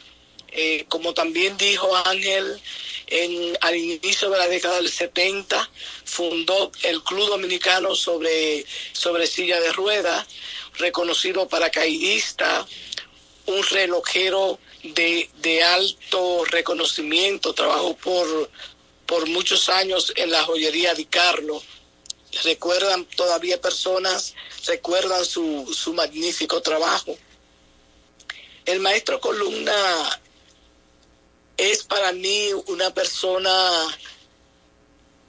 eh, como también dijo Ángel, en, al inicio de la década del 70 fundó el Club Dominicano sobre, sobre silla de ruedas, reconocido paracaidista, un relojero de, de alto reconocimiento, trabajó por, por muchos años en la joyería Di Carlo. Recuerdan todavía personas, recuerdan su, su magnífico trabajo. El maestro Columna es para mí una persona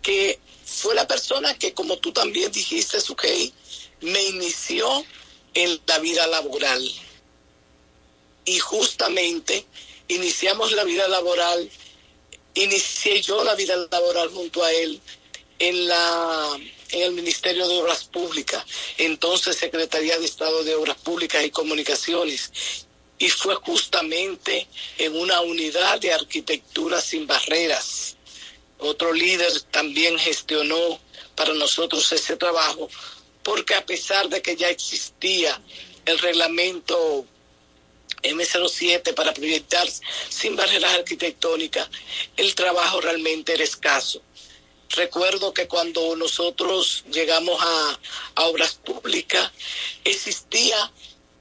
que fue la persona que, como tú también dijiste, Sukey, me inició en la vida laboral. Y justamente iniciamos la vida laboral, inicié yo la vida laboral junto a él en la en el Ministerio de Obras Públicas, entonces Secretaría de Estado de Obras Públicas y Comunicaciones, y fue justamente en una unidad de arquitectura sin barreras. Otro líder también gestionó para nosotros ese trabajo, porque a pesar de que ya existía el reglamento M07 para proyectar sin barreras arquitectónicas, el trabajo realmente era escaso. Recuerdo que cuando nosotros llegamos a, a obras públicas, existía,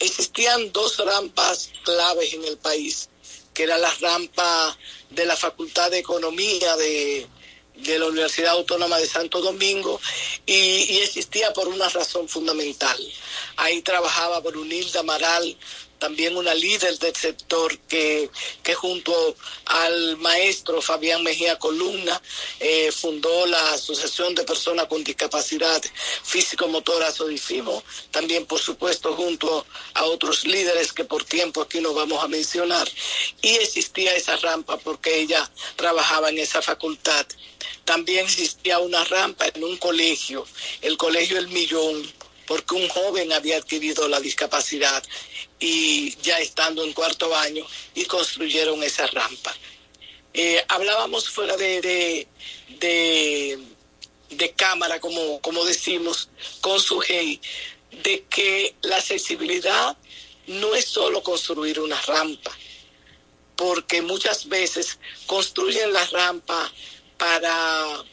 existían dos rampas claves en el país, que era la rampa de la Facultad de Economía de, la Universidad Autónoma de Santo Domingo y, existía por una razón fundamental. Ahí trabajaba Brunilda Amaral, también una líder del sector que, que junto al maestro Fabián Mejía Columna eh, fundó la Asociación de Personas con Discapacidad Físico-Motora Sodifimo, también por supuesto junto a otros líderes que por tiempo aquí no vamos a mencionar, y existía esa rampa porque ella trabajaba en esa facultad. También existía una rampa en un colegio, el Colegio El Millón, porque un joven había adquirido la discapacidad y ya estando en cuarto año y construyeron esa rampa. Eh, hablábamos fuera de, de, de, cámara, como, como decimos, con su GEI, de que la accesibilidad no es solo construir una rampa, porque muchas veces construyen la rampa para,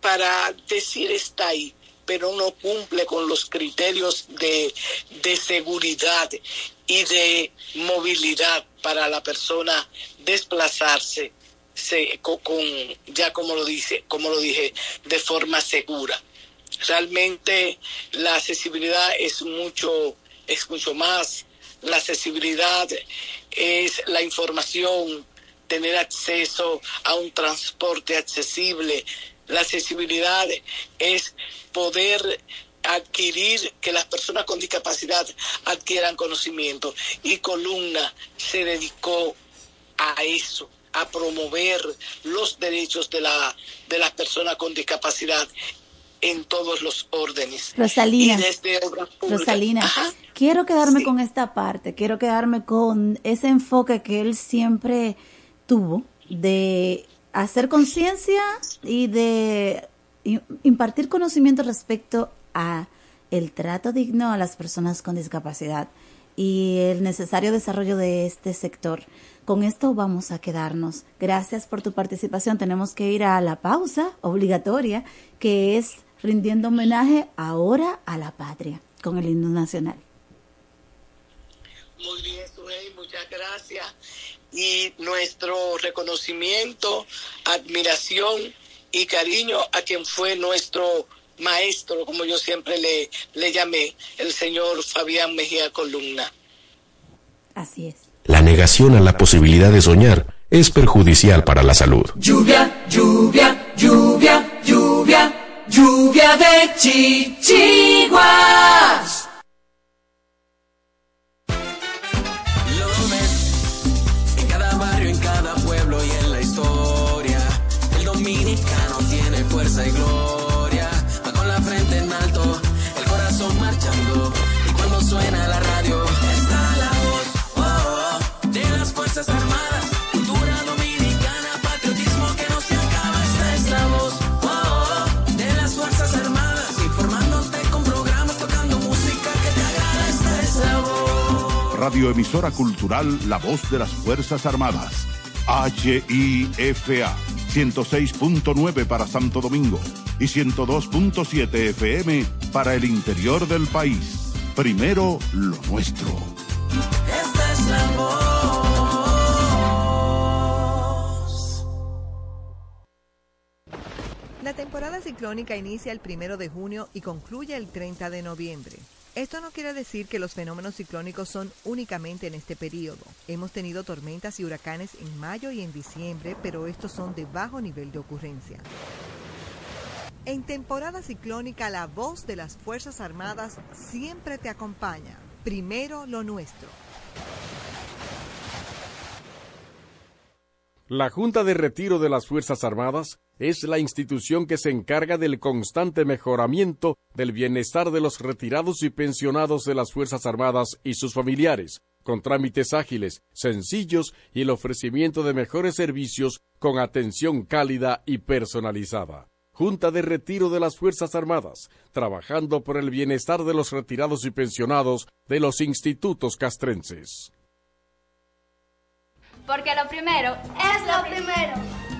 para decir está ahí, pero no cumple con los criterios de, de seguridad y de movilidad para la persona desplazarse se, con, ya como lo dice, como lo dije, de forma segura. Realmente la accesibilidad es mucho, es mucho más. La accesibilidad es la información, tener acceso a un transporte accesible. La accesibilidad es poder adquirir, que las personas con discapacidad adquieran conocimiento. Y Columna se dedicó a eso, a promover los derechos de, la, de las personas con discapacidad en todos los órdenes. Rosalina, y desde. Rosalina Ajá. quiero quedarme sí. con esta parte, quiero quedarme con ese enfoque que él siempre tuvo de hacer conciencia y de impartir conocimiento respecto a el trato digno a las personas con discapacidad y el necesario desarrollo de este sector. Con esto vamos a quedarnos. Gracias por tu participación. Tenemos que ir a la pausa obligatoria, que es rindiendo homenaje ahora a la patria con el himno nacional. Muy bien, Suhey, muchas gracias. Y nuestro reconocimiento, admiración y cariño a quien fue nuestro maestro, como yo siempre le, le llamé, el señor Fabián Mejía Columna. Así es. La negación a la posibilidad de soñar es perjudicial para la salud. Lluvia, lluvia, lluvia, lluvia, lluvia de chichiguas. Y gloria. Va con la frente en alto, el corazón marchando. Y cuando suena la radio, está la voz oh, oh, de las Fuerzas Armadas. Cultura dominicana, patriotismo que no se acaba. Esta es la voz oh, oh, de las Fuerzas Armadas. Informándote con programas, tocando música que te agrada. Esta es la voz. Radioemisora cultural La Voz de las Fuerzas Armadas. HIFA 106.9 para Santo Domingo y 102.7 FM para el interior del país. Primero lo nuestro. Esta es la voz. La temporada ciclónica inicia el primero de junio y concluye el 30 de noviembre. Esto no quiere decir que los fenómenos ciclónicos son únicamente en este periodo. Hemos tenido tormentas y huracanes en mayo y en diciembre, pero estos son de bajo nivel de ocurrencia. En temporada ciclónica, la voz de las Fuerzas Armadas siempre te acompaña. Primero lo nuestro. La Junta de Retiro de las Fuerzas Armadas es la institución que se encarga del constante mejoramiento del bienestar de los retirados y pensionados de las Fuerzas Armadas y sus familiares, con trámites ágiles, sencillos y el ofrecimiento de mejores servicios con atención cálida y personalizada. Junta de Retiro de las Fuerzas Armadas, trabajando por el bienestar de los retirados y pensionados de los institutos castrenses. Porque lo primero es lo primero.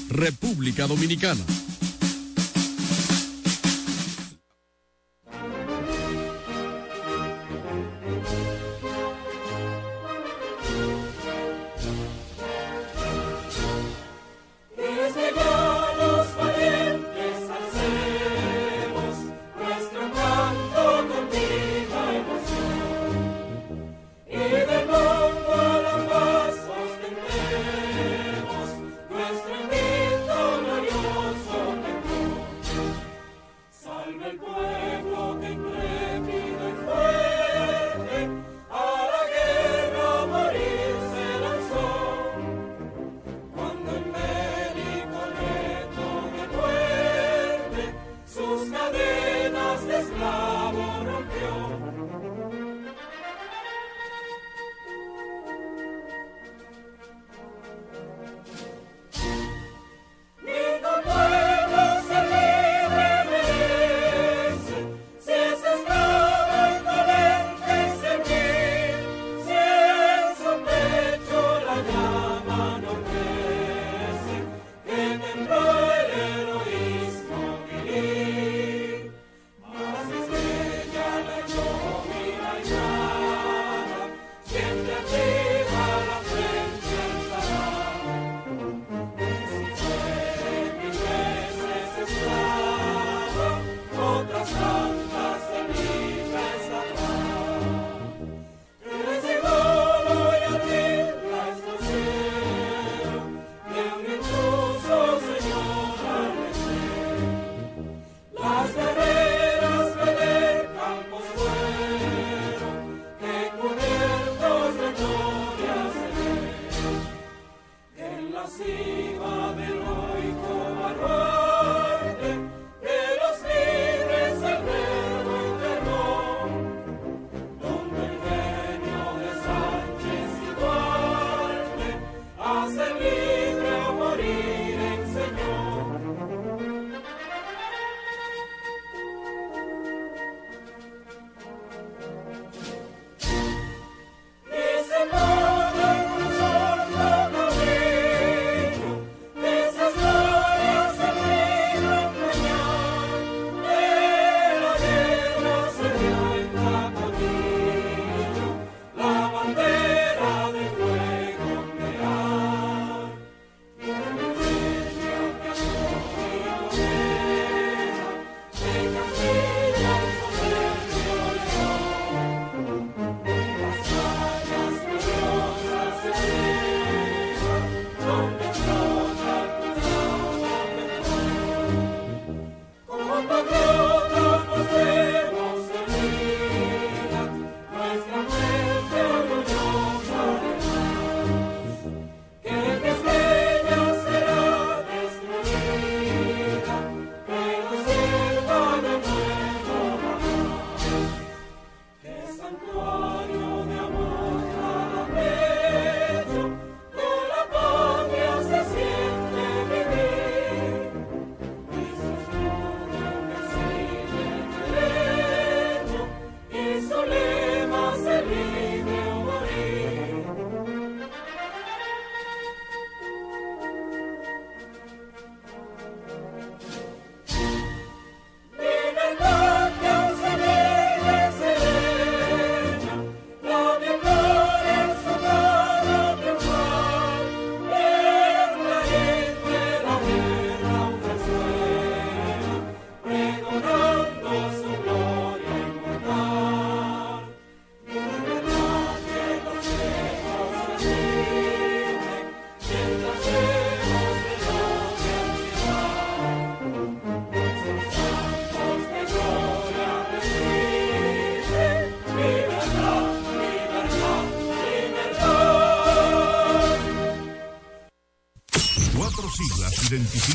República Dominicana.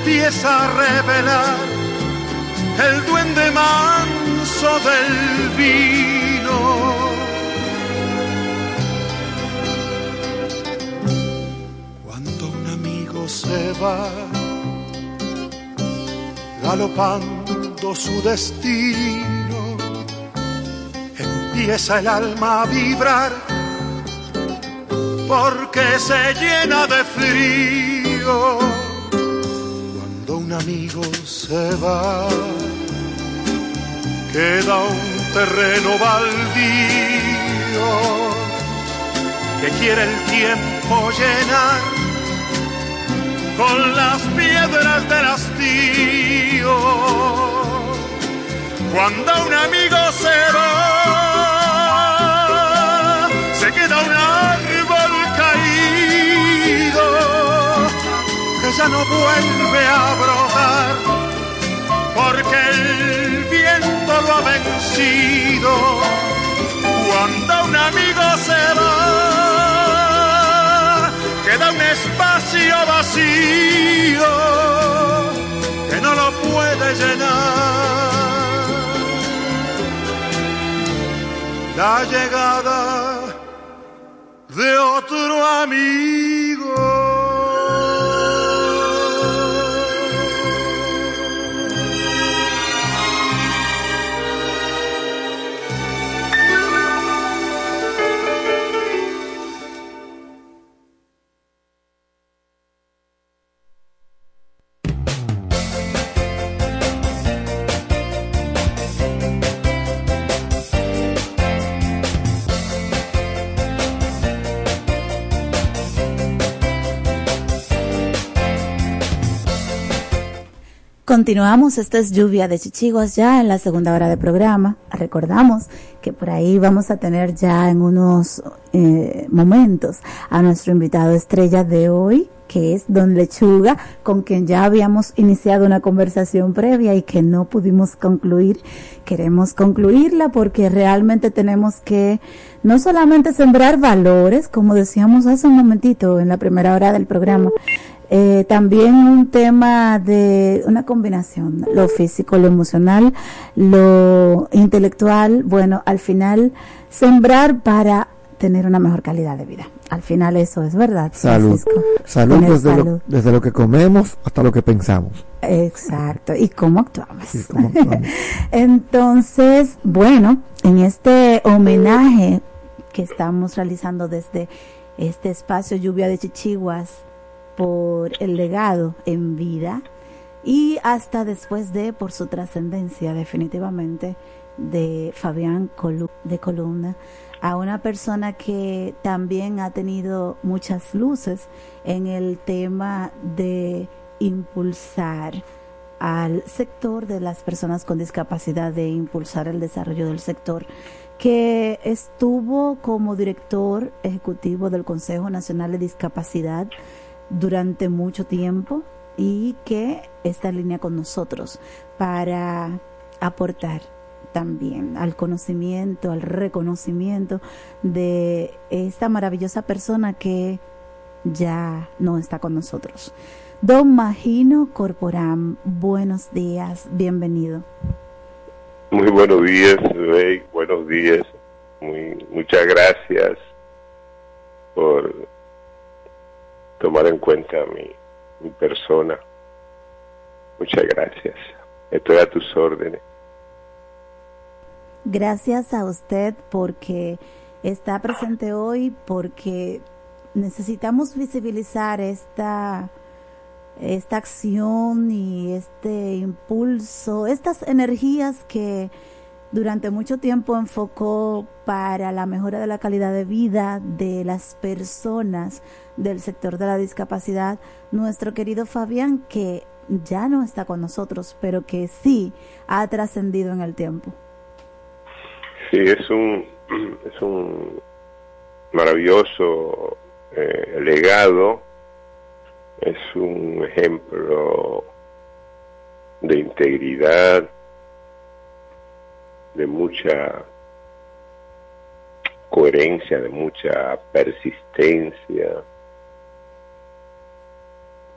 empieza a revelar el duende manso del vino. Cuando un amigo se va, galopando su destino, empieza el alma a vibrar porque se llena de frío. Amigo se va, queda un terreno baldío que quiere el tiempo llenar con las piedras del hastío. Cuando un amigo se va, ya no vuelve a brotar porque el viento lo ha vencido. Cuando un amigo se va, queda un espacio vacío que no lo puede llenar. La llegada de otro amigo. Continuamos, esta es lluvia de chichiguas ya en la segunda hora de programa. Recordamos que por ahí vamos a tener ya en unos eh, momentos a nuestro invitado estrella de hoy, que es Don Lechuga, con quien ya habíamos iniciado una conversación previa y que no pudimos concluir. Queremos concluirla porque realmente tenemos que no solamente sembrar valores, como decíamos hace un momentito en la primera hora del programa, eh, también un tema de una combinación, lo físico, lo emocional, lo intelectual, bueno, al final sembrar para tener una mejor calidad de vida. Al final eso es verdad. Salud. Francisco. Salud desde, salud. Lo, desde lo que comemos hasta lo que pensamos. Exacto. ¿Y cómo actuamos? Cómo actuamos. Entonces, bueno, en este homenaje que estamos realizando desde este espacio Lluvia de Chichiguas por el legado en vida y hasta después de por su trascendencia definitivamente de Fabián Colu- de Columna a una persona que también ha tenido muchas luces en el tema de impulsar al sector de las personas con discapacidad, de impulsar el desarrollo del sector, que estuvo como director ejecutivo del Consejo Nacional de Discapacidad durante mucho tiempo y que está en línea con nosotros para aportar también al conocimiento, al reconocimiento de esta maravillosa persona que ya no está con nosotros. Don Magino Corporam, buenos días, bienvenido. Muy buenos días, Rey. Buenos días. Muy, muchas gracias por tomar en cuenta mi, mi persona. Muchas gracias. Estoy a tus órdenes. Gracias a usted porque está presente hoy, porque necesitamos visibilizar esta, esta acción y este impulso, estas energías que durante mucho tiempo enfocó para la mejora de la calidad de vida de las personas del sector de la discapacidad, nuestro querido Fabián, que ya no está con nosotros, pero que sí ha trascendido en el tiempo. Sí, es un, es un maravilloso eh, legado, es un ejemplo de integridad, de mucha coherencia, de mucha persistencia,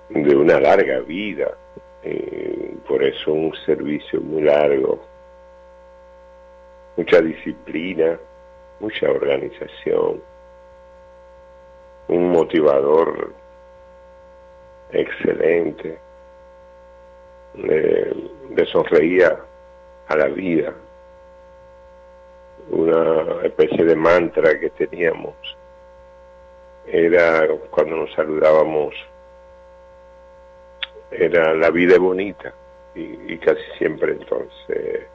de una larga vida, eh, por eso un servicio muy largo, mucha disciplina, mucha organización, un motivador excelente, le, sonreía a la vida, una especie de mantra que teníamos era cuando nos saludábamos era la vida bonita y casi siempre entonces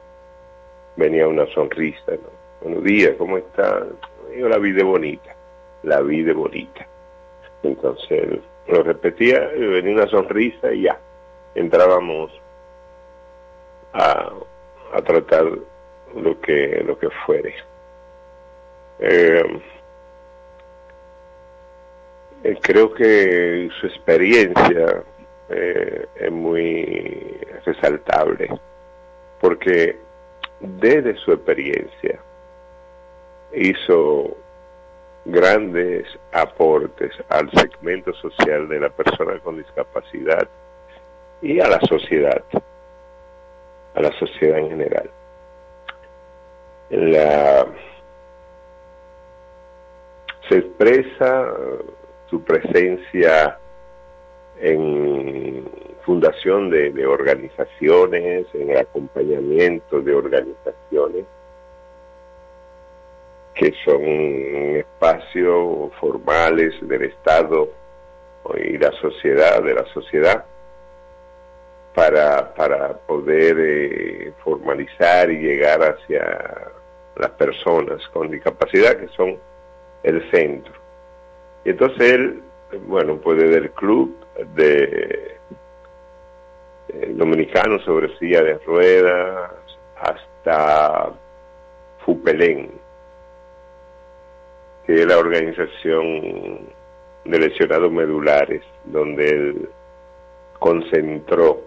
venía una sonrisa ¿no? buenos días cómo está Digo, la vida es bonita la vida es bonita entonces lo repetía venía una sonrisa y ya entrábamos a, a tratar lo que lo que fuere. Eh, eh, creo que su experiencia eh, es muy resaltable porque desde su experiencia hizo grandes aportes al segmento social de la persona con discapacidad y a la sociedad, a la sociedad en general. La se expresa su presencia en fundación de, organizaciones, en el acompañamiento de organizaciones que son espacios formales del Estado y la sociedad, de la sociedad, para, para poder eh, formalizar y llegar hacia las personas con discapacidad que son el centro. Y entonces él, bueno, pues desde el club de eh, dominicano sobre silla de ruedas hasta Fupelén, que es la organización de lesionados medulares, donde él concentró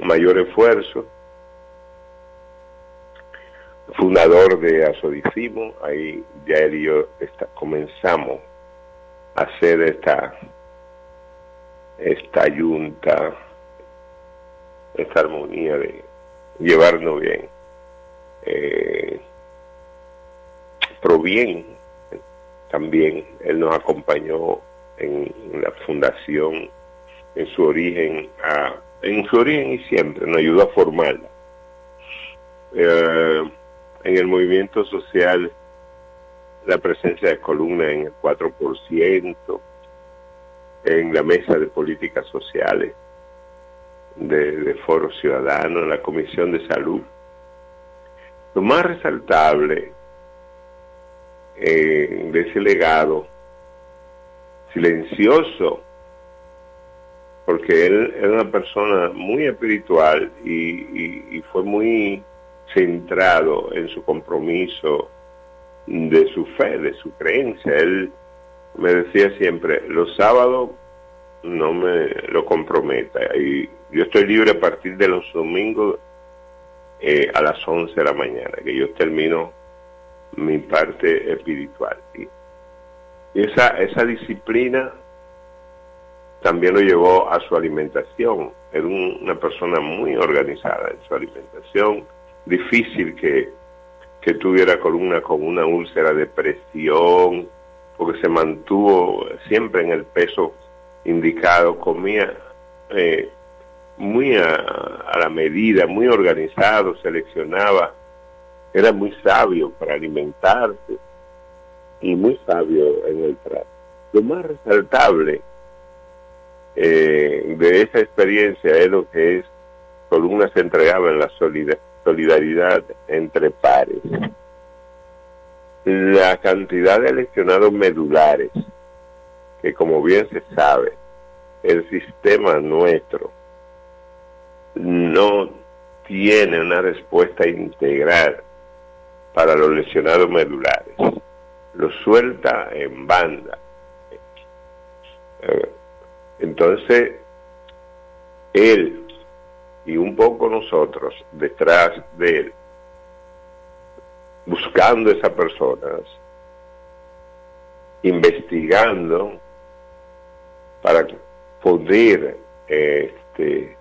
mayor esfuerzo. Fundador de Asodicimo, ahí ya él y yo comenzamos a hacer esta esta yunta, esta armonía de llevarnos bien. Eh, Provien también, él nos acompañó en, la fundación, en su origen, a, en su origen y siempre, nos ayudó a formarla. Eh, en el movimiento social la presencia de columna en el 4%, en la mesa de políticas sociales de, Foro Ciudadano, en la Comisión de Salud. Lo más resaltable eh, de ese legado silencioso, porque él era una persona muy espiritual y, y fue muy centrado en su compromiso de su fe, de su creencia. Él me decía siempre, los sábados no me lo comprometa. Y yo estoy libre a partir de los domingos eh, a las 11 de la mañana, que yo termino mi parte espiritual. Y, esa, esa disciplina también lo llevó a su alimentación. Era un, una persona muy organizada en su alimentación difícil que, que tuviera columna con una úlcera de presión, porque se mantuvo siempre en el peso indicado, comía eh, muy a, a, la medida, muy organizado, seleccionaba, era muy sabio para alimentarse y muy sabio en el trato. lo más resaltable eh, de esa experiencia es lo que es columnas se entregaba en la solida- solidaridad entre pares. La cantidad de lesionados medulares, que como bien se sabe, el sistema nuestro no tiene una respuesta integral para los lesionados medulares. Lo suelta en banda. Eh, Entonces, él y un poco nosotros detrás de él, buscando esas personas, investigando para poder este,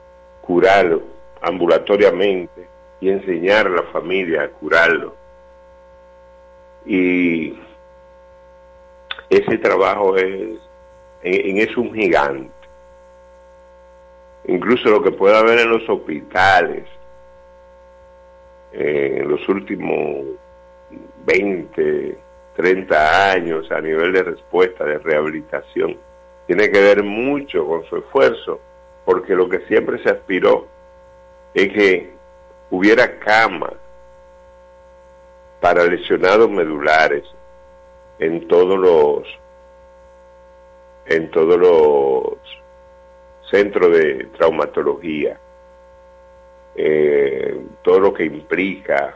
curarlo ambulatoriamente y enseñar a la familia a curarlo. Y ese trabajo es, en, es un gigante. Incluso lo que puede haber en los hospitales, eh, en los últimos 20, 30 años a nivel de respuesta, de rehabilitación, tiene que ver mucho con su esfuerzo, porque lo que siempre se aspiró es que hubiera camas para lesionados medulares en todos los en todos los centros de traumatología eh, todo lo que implica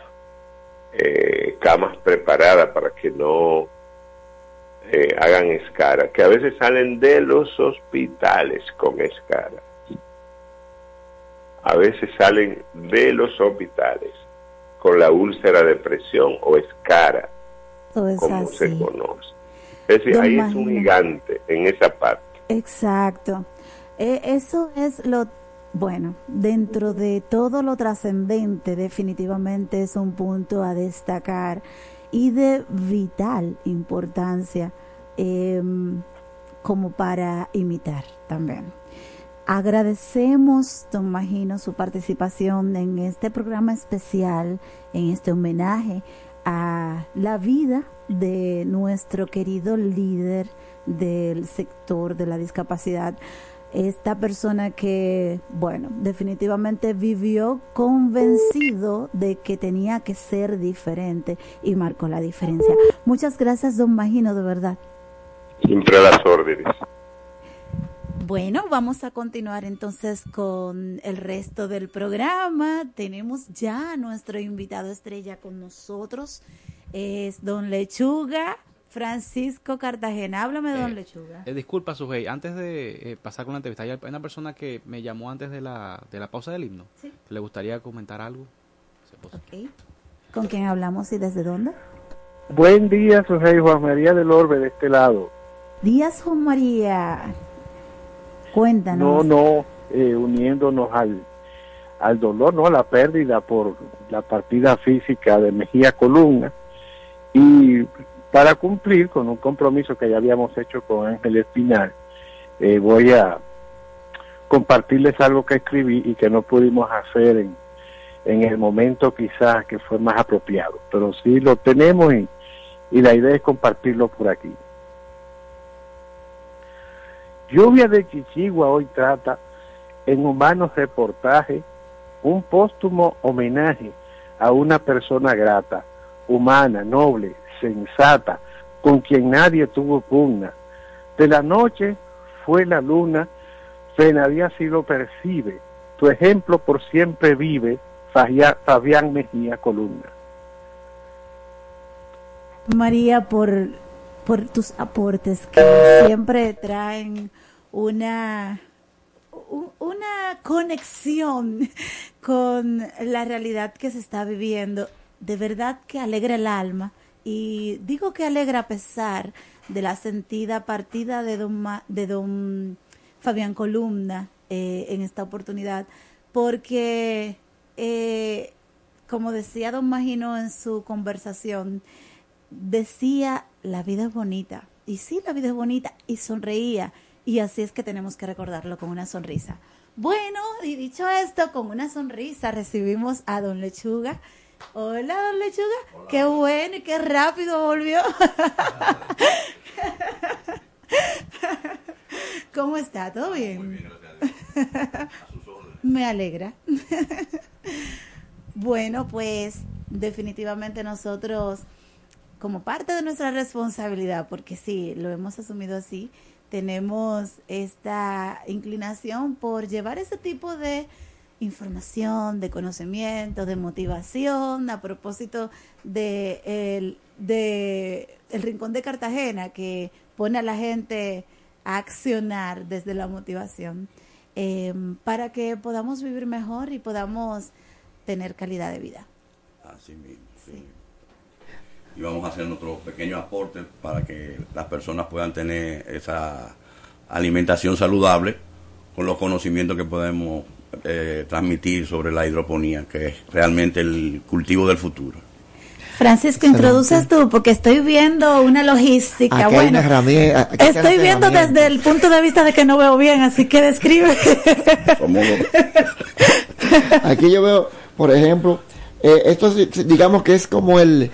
eh, camas preparadas para que no eh, hagan escara, que a veces salen de los hospitales con escara. A veces salen de los hospitales con la úlcera de presión o escara, Todo es como así. se conoce. Es decir, Don ahí es un gigante en esa parte. Exacto. Eh, eso es lo, bueno, dentro de todo lo trascendente, definitivamente es un punto a destacar y de vital importancia em, como para imitar también. Agradecemos, don Magino, su participación en este programa especial, en este homenaje a la vida de nuestro querido líder del sector de la discapacidad. Esta persona que, bueno, definitivamente vivió convencido de que tenía que ser diferente y marcó la diferencia. Muchas gracias, don Magino, de verdad. Siempre las órdenes. Bueno, vamos a continuar entonces con el resto del programa. Tenemos ya a nuestro invitado estrella con nosotros. Es don Lechuga, Francisco Cartagena. Háblame, don Eh, Lechuga. Eh, disculpa, Sujei, antes de eh, pasar con la entrevista, hay una persona que me llamó antes de la, de la pausa del himno. Sí. ¿Le gustaría comentar algo? Ok. ¿Con quién hablamos y desde dónde? Buen día, su rey Juan María del Orbe de este lado. Díaz Juan María. No, Cuéntanos. no, eh, uniéndonos al, al dolor, no a la pérdida por la partida física de Mejía Columna y para cumplir con un compromiso que ya habíamos hecho con Ángel Espinal, eh, voy a compartirles algo que escribí y que no pudimos hacer en, en el momento quizás que fue más apropiado, pero sí lo tenemos y, y la idea es compartirlo por aquí. Lluvia de Chichigua hoy trata en humanos reportaje un póstumo homenaje a una persona grata, humana, noble, sensata, con quien nadie tuvo pugna. De la noche fue la luna, Fenadía así lo percibe, tu ejemplo por siempre vive, Fabián Mejía Columna. María, por, por tus aportes que siempre traen una, una conexión con la realidad que se está viviendo. De verdad que alegra el alma y digo que alegra a pesar de la sentida partida de don, Ma- de don Fabián Columna eh, en esta oportunidad, porque eh, como decía don Magino en su conversación, decía la vida es bonita. Y sí, la vida es bonita y sonreía. Y así es que tenemos que recordarlo con una sonrisa. Bueno, y dicho esto, con una sonrisa recibimos a don Lechuga. Hola, don Lechuga. Qué bueno y qué rápido volvió. ¿Cómo está? ¿Todo bien? Me alegra. bueno, pues definitivamente nosotros, como parte de nuestra responsabilidad, porque sí, lo hemos asumido así, tenemos esta inclinación por llevar ese tipo de información, de conocimiento, de motivación, a propósito de el, de el Rincón de Cartagena, que pone a la gente a accionar desde la motivación, eh, para que podamos vivir mejor y podamos tener calidad de vida. Así mismo, sí. Y vamos a hacer nuestro pequeño aporte para que las personas puedan tener esa alimentación saludable con los conocimientos que podemos eh, transmitir sobre la hidroponía, que es realmente el cultivo del futuro. Francisco, introduces tú, porque estoy viendo una logística. Aquí hay bueno, una herramienta- aquí hay estoy una viendo desde el punto de vista de que no veo bien, así que describe. Aquí yo veo, por ejemplo, eh, esto digamos que es como el,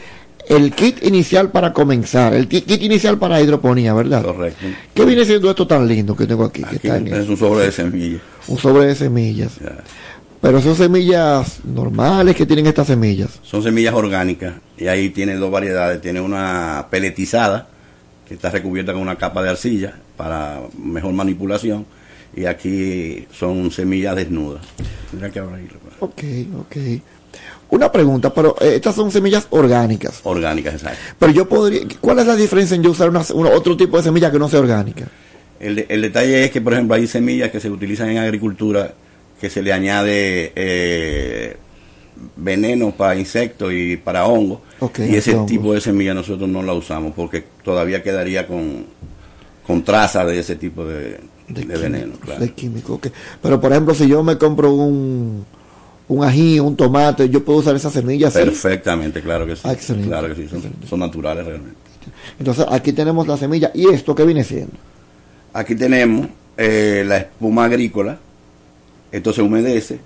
el kit inicial para comenzar, el kit inicial para hidroponía, ¿verdad? Correcto. ¿Qué viene siendo esto tan lindo que tengo aquí? que Aquí está en es un sobre de semillas. un sobre de semillas. Pero son semillas normales que tienen estas semillas. Son semillas orgánicas y ahí tiene dos variedades. Tiene una peletizada que está recubierta con una capa de arcilla para mejor manipulación y aquí son semillas desnudas. Tendría que abrirlo. Ok, ok. Una pregunta, pero eh, estas son semillas orgánicas. Orgánicas, exacto. Pero yo podría, ¿cuál es la diferencia en yo usar una, una- otro tipo de semilla que no sea orgánica? El, de- el detalle es que, por ejemplo, hay semillas que se utilizan en agricultura que se le añade eh, veneno para insectos y para hongos. Ok, y ese hongos. tipo de semilla nosotros no la usamos porque todavía quedaría con, con traza de ese tipo de, de veneno. Claro. De químico, ok. Pero por ejemplo, si yo me compro un, un ají, un tomate, yo puedo usar esas semillas. ¿sí? Perfectamente, claro que sí. Ah, excelente, Claro que sí, son, son naturales realmente. Entonces aquí tenemos la semilla. ¿Y esto qué viene siendo? Aquí tenemos eh, la espuma agrícola. Esto se humedece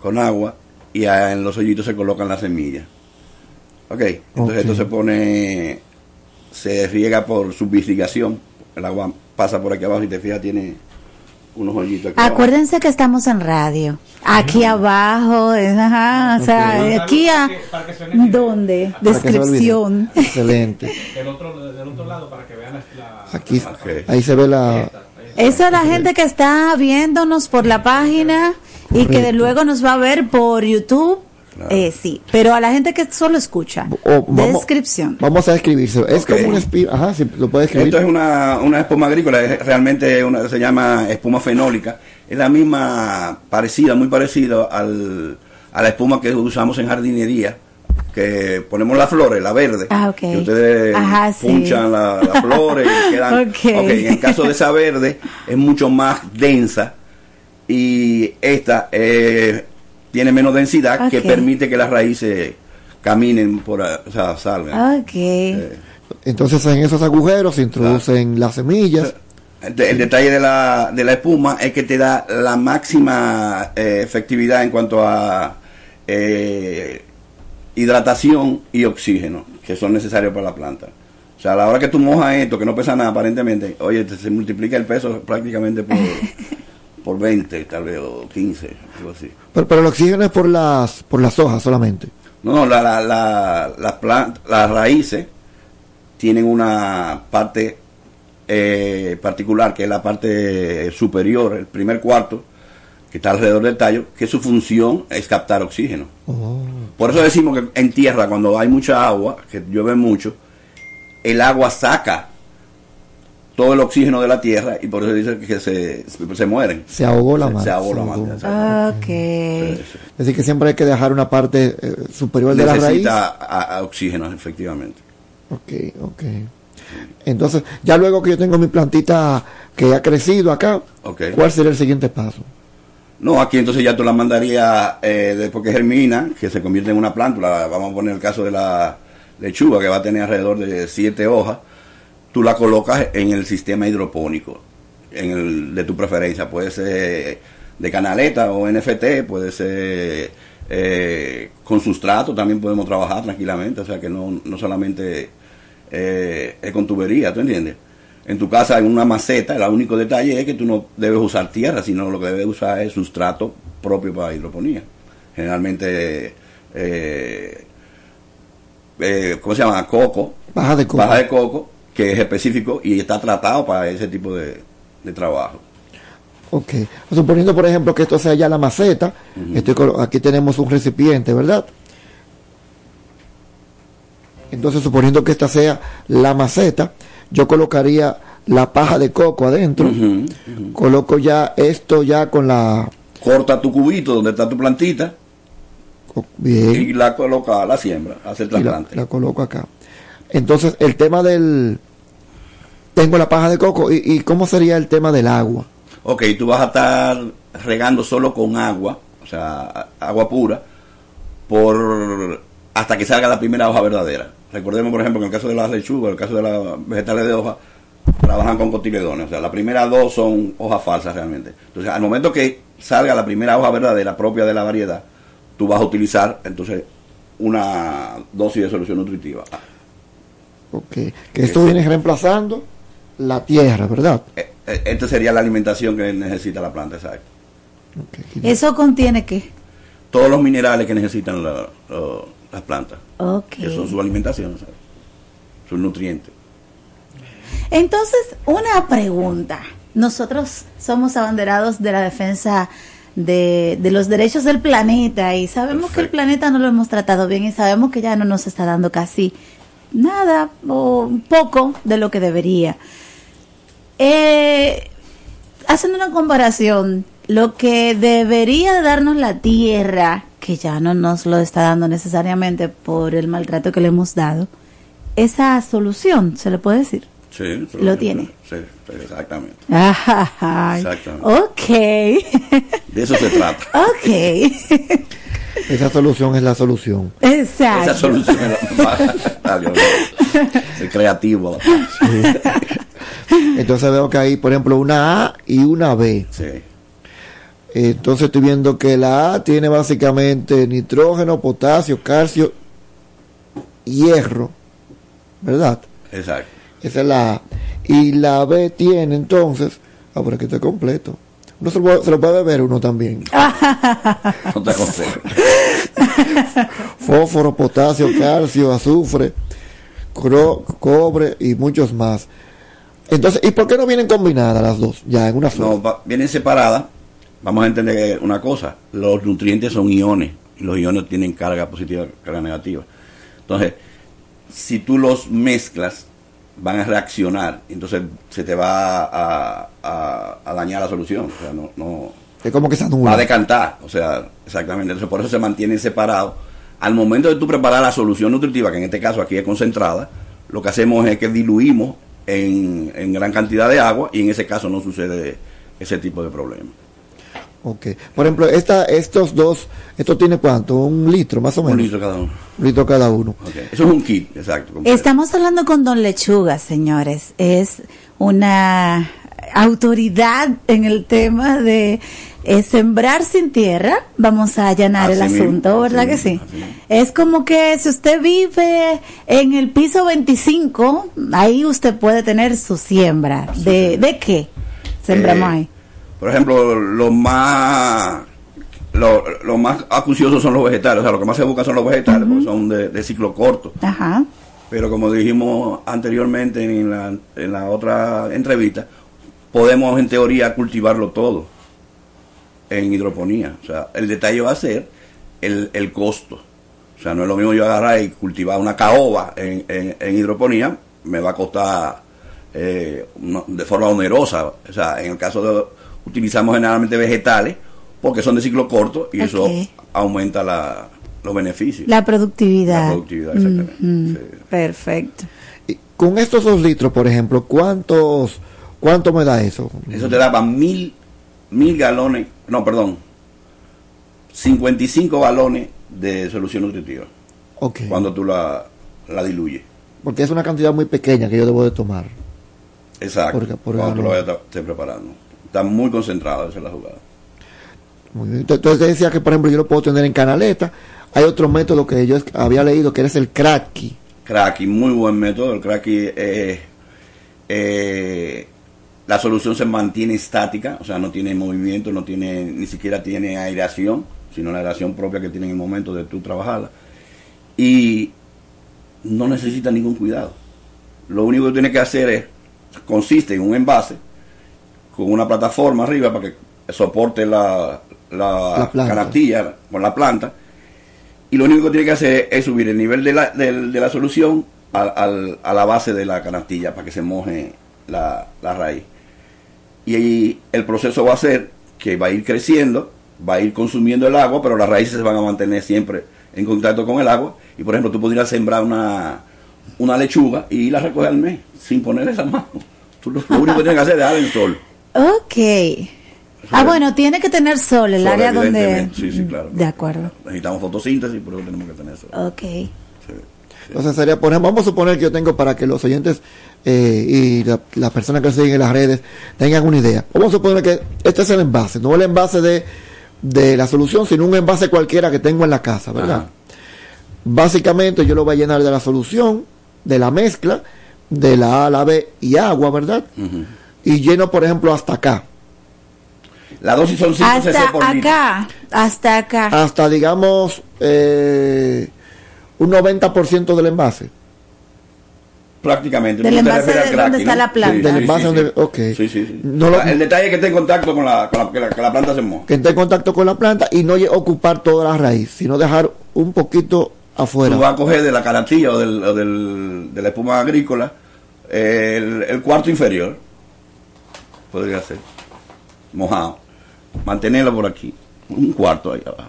con agua y en los hoyitos se colocan las semillas. Ok, entonces esto se pone, se riega por subistigación. El agua pasa por aquí abajo y te fijas, tiene unos hoyitos aquí abajo. Acuérdense que estamos en radio. Aquí abajo, es- ajá, o sea, Ok. aquí a... ¿Dónde? Para que olvide. Descripción. Excelente. Del otro, del otro lado para que vean la... Aquí, ahí se ve la... Eso es la gente que está viéndonos por la página y que de Correcto. luego nos va a ver por YouTube. Eh, sí, pero a la gente que solo escucha. o vamos- Descripción. Vamos a escribirse. Es como un espino. Ajá, sí, lo puede escribir. Esto es una, una espuma agrícola, es realmente una, se llama espuma fenólica. Es la misma, parecida, muy parecida al, a la espuma que usamos en jardinería, que ponemos las flores, la verde. Ah, ok. Y ustedes Ajá, sí. punchan la- las flores y quedan. Ok. ok, en el caso de esa verde es mucho más densa y esta eh, tiene menos densidad que permite que las raíces caminen por, o sea, salgan. Ok. Entonces en esos agujeros se introducen las semillas. El, el detalle de la, de la espuma es que te da la máxima eh, efectividad en cuanto a eh, hidratación y oxígeno que son necesarios para la planta. O sea, a la hora que tú mojas esto, que no pesa nada aparentemente, oye, te- se multiplica el peso prácticamente por, por 20, tal vez, o 15, algo así. Pero, pero el oxígeno es por las, por las hojas solamente. No, no, la, la, la, las plant- las raíces tienen una parte eh, particular, que es la parte superior, el primer cuarto, que está alrededor del tallo, que su función es captar oxígeno. Por eso decimos que en tierra, cuando hay mucha agua, que llueve mucho, el agua saca todo el oxígeno de la tierra y por eso dice que se, se mueren. Se ahogó la mata. Se ahogó la mata. Decir, que siempre hay que dejar una parte eh, superior de la raíz. Necesita a- a oxígeno, efectivamente. Ok, ok. Entonces, ya luego que yo tengo mi plantita que ha crecido acá, Ok. ¿cuál sería el siguiente paso? No, aquí entonces ya tú la mandarías eh, después que germina, que se convierte en una plántula. Vamos a poner el caso de la lechuga, que va a tener alrededor de siete hojas. Tú la colocas en el sistema hidropónico, en el de tu preferencia. Puede ser de canaleta o NFT, puede ser eh, con sustrato, también podemos trabajar tranquilamente. O sea que no, no solamente eh, es con tubería, ¿tú entiendes? En tu casa en una maceta, el único detalle es que tú no debes usar tierra, sino lo que debes usar es sustrato propio para hidroponía. Generalmente, eh, eh, ¿cómo se llama? Coco. Baja de coco. Baja de coco, que es específico y está tratado para ese tipo de, de trabajo. Ok. Suponiendo, por ejemplo, que esto sea ya la maceta, estoy aquí tenemos un recipiente, ¿verdad? Entonces, suponiendo que esta sea la maceta, yo colocaría la paja de coco adentro, coloco ya esto ya con la... Corta tu cubito donde está tu plantita Bien. y la coloca a la siembra, hace el la coloco acá. Entonces, el tema del... Tengo la paja de coco y, y ¿cómo sería el tema del agua? Ok, tú vas a estar regando solo con agua, o sea, agua pura, por hasta que salga la primera hoja verdadera. Recordemos, por ejemplo, que en el caso de las lechugas, en el caso de las vegetales de hoja, trabajan con cotiledones. O sea, las primeras dos son hojas falsas realmente. Entonces, al momento que salga la primera hoja verdadera propia de la variedad, tú vas a utilizar entonces una dosis de solución nutritiva. Ok. Que esto viene reemplazando la tierra, ¿verdad? Eh, eh, Esta sería la alimentación que necesita la planta, exacto. ¿Eso contiene qué? Todos los minerales que necesitan la- las plantas. Ok. que son su alimentación, ¿sabes? sus nutrientes. Entonces, una pregunta. Nosotros somos abanderados de la defensa de, de los derechos del planeta y sabemos que el planeta no lo hemos tratado bien y sabemos que ya no nos está dando casi nada o poco de lo que debería. Eh, haciendo una comparación, lo que debería de darnos la tierra, que ya no nos lo está dando necesariamente por el maltrato que le hemos dado, esa solución, se le puede decir. Sí, Lo tiene. Sí, exactamente. Ay, Exactamente. ok, De eso se trata. ok, Esa solución es la solución. exacto. Esa solución es la. El creativo. Entonces veo que hay, por ejemplo, una A y una B. Sí. Entonces estoy viendo que la A tiene básicamente nitrógeno, potasio, calcio, hierro, ¿verdad? Exacto. Esa es la A. Y la B tiene entonces, ah, pero aquí está completo. Uno se lo, puede- se lo puede beber uno también. No te aconsejo. Fósforo, potasio, calcio, azufre, cro- cobre y muchos más. Entonces, ¿y por qué no vienen combinadas las dos? Ya en una sola. No, va- vienen separadas. Vamos a entender una cosa. Los nutrientes son iones. Y los iones tienen carga positiva, carga negativa. Entonces, si tú los mezclas, van a reaccionar. Entonces, se te va a, a- a dañar la solución. O sea, no, no, Es como que se va a decantar, o sea, exactamente. Entonces, por eso se mantienen separados. Al momento de tú preparar la solución nutritiva, que en este caso aquí es concentrada, lo que hacemos es que diluimos en, en gran cantidad de agua y en ese caso no sucede ese tipo de problema. Ok. Por ejemplo, esta, estos dos, ¿esto tiene cuánto? ¿Un litro más o menos? Un litro cada uno. Un litro cada uno. Ok. Eso es un kit, exacto. completo. Estamos hablando con Don Lechuga, señores. Es una autoridad en el tema de eh, sembrar sin tierra. Vamos a allanar el mismo, asunto, ¿verdad que sí? Es como que si usted vive en el piso 25, ahí usted puede tener su siembra. ¿De, ¿de qué sembramos Eh, ahí? Por ejemplo, lo más lo, lo más acuciosos son los vegetales, o sea, lo que más se busca son los vegetales, porque son de, de ciclo corto. Ajá. Pero como dijimos anteriormente en la, en la otra entrevista, podemos en teoría cultivarlo todo en hidroponía. O sea, el detalle va a ser el, el costo. O sea, no es lo mismo yo agarrar y cultivar una caoba en, en, en hidroponía, me va a costar eh, de forma onerosa. O sea, en el caso de utilizamos generalmente vegetales porque son de ciclo corto y eso aumenta la, los beneficios. La productividad. La productividad, exactamente. Perfecto. Con estos dos litros, por ejemplo, ¿cuántos, cuánto me da eso? Eso te daba mil, mil galones, no, perdón, 55 galones de solución nutritiva. Ok. Cuando tú la, la diluyes. Porque es una cantidad muy pequeña que yo debo de tomar. Exacto. Por- por cuando tú lo vayas a estar preparando. Está muy concentrado esa es la jugada. Muy bien. Entonces te decía que, por ejemplo, yo lo puedo tener en canaleta. Hay otro método que yo había leído que es el cracky. Cracky, muy buen método. El cracky es, eh, la solución se mantiene estática, o sea, no tiene movimiento, no tiene, ni siquiera tiene aireación, sino la aireación propia que tiene en el momento de tú trabajarla. Y no necesita ningún cuidado. Lo único que tiene que hacer es, consiste en un envase con una plataforma arriba para que soporte la, la, canastilla con la planta. Y lo único que tiene que hacer es subir el nivel de la, del- de la solución al- al- a la base de la canastilla para que se moje la, la raíz. Y ahí el proceso va a ser que va a ir creciendo, va a ir consumiendo el agua, pero las raíces se van a mantener siempre en contacto con el agua. Y por ejemplo, tú podrías sembrar una, una lechuga y la recoger al mes sin ponerle esa mano. Tú lo, lo único que tienes que hacer es dejar el sol. Ok. Ah, bueno, tiene que tener sol, el Sol, área donde... Sí, sí, claro. De acuerdo. Necesitamos fotosíntesis, por eso tenemos que tener sol. Ok. Entonces sería, por ejemplo, vamos a suponer que yo tengo para que los oyentes eh, y la- las personas que siguen en las redes tengan una idea. Vamos a suponer que este es el envase, no el envase de, de la solución, sino un envase cualquiera que tengo en la casa, ¿verdad? Básicamente yo lo voy a llenar de la solución, de la mezcla, de la A a la B y agua, ¿verdad? Y lleno, por ejemplo, hasta acá. La dosis son Hasta acá, hasta acá. Hasta, digamos, eh, un 90% del envase. Prácticamente. Del envase de donde está ¿no? la planta. Sí, Del sí, envase sí, donde- sí. ok. Sí, sí, sí. No lo- el detalle es que esté en contacto con la, con la, que, la, que la planta se moja. que esté en contacto con la planta y no ocupar toda la raíz, sino dejar un poquito afuera. Tú vas a coger de la canastilla o, del, o del- de la espuma agrícola el, el cuarto inferior. Podría ser. Mojado. Mantenerlo por aquí. Un cuarto ahí abajo.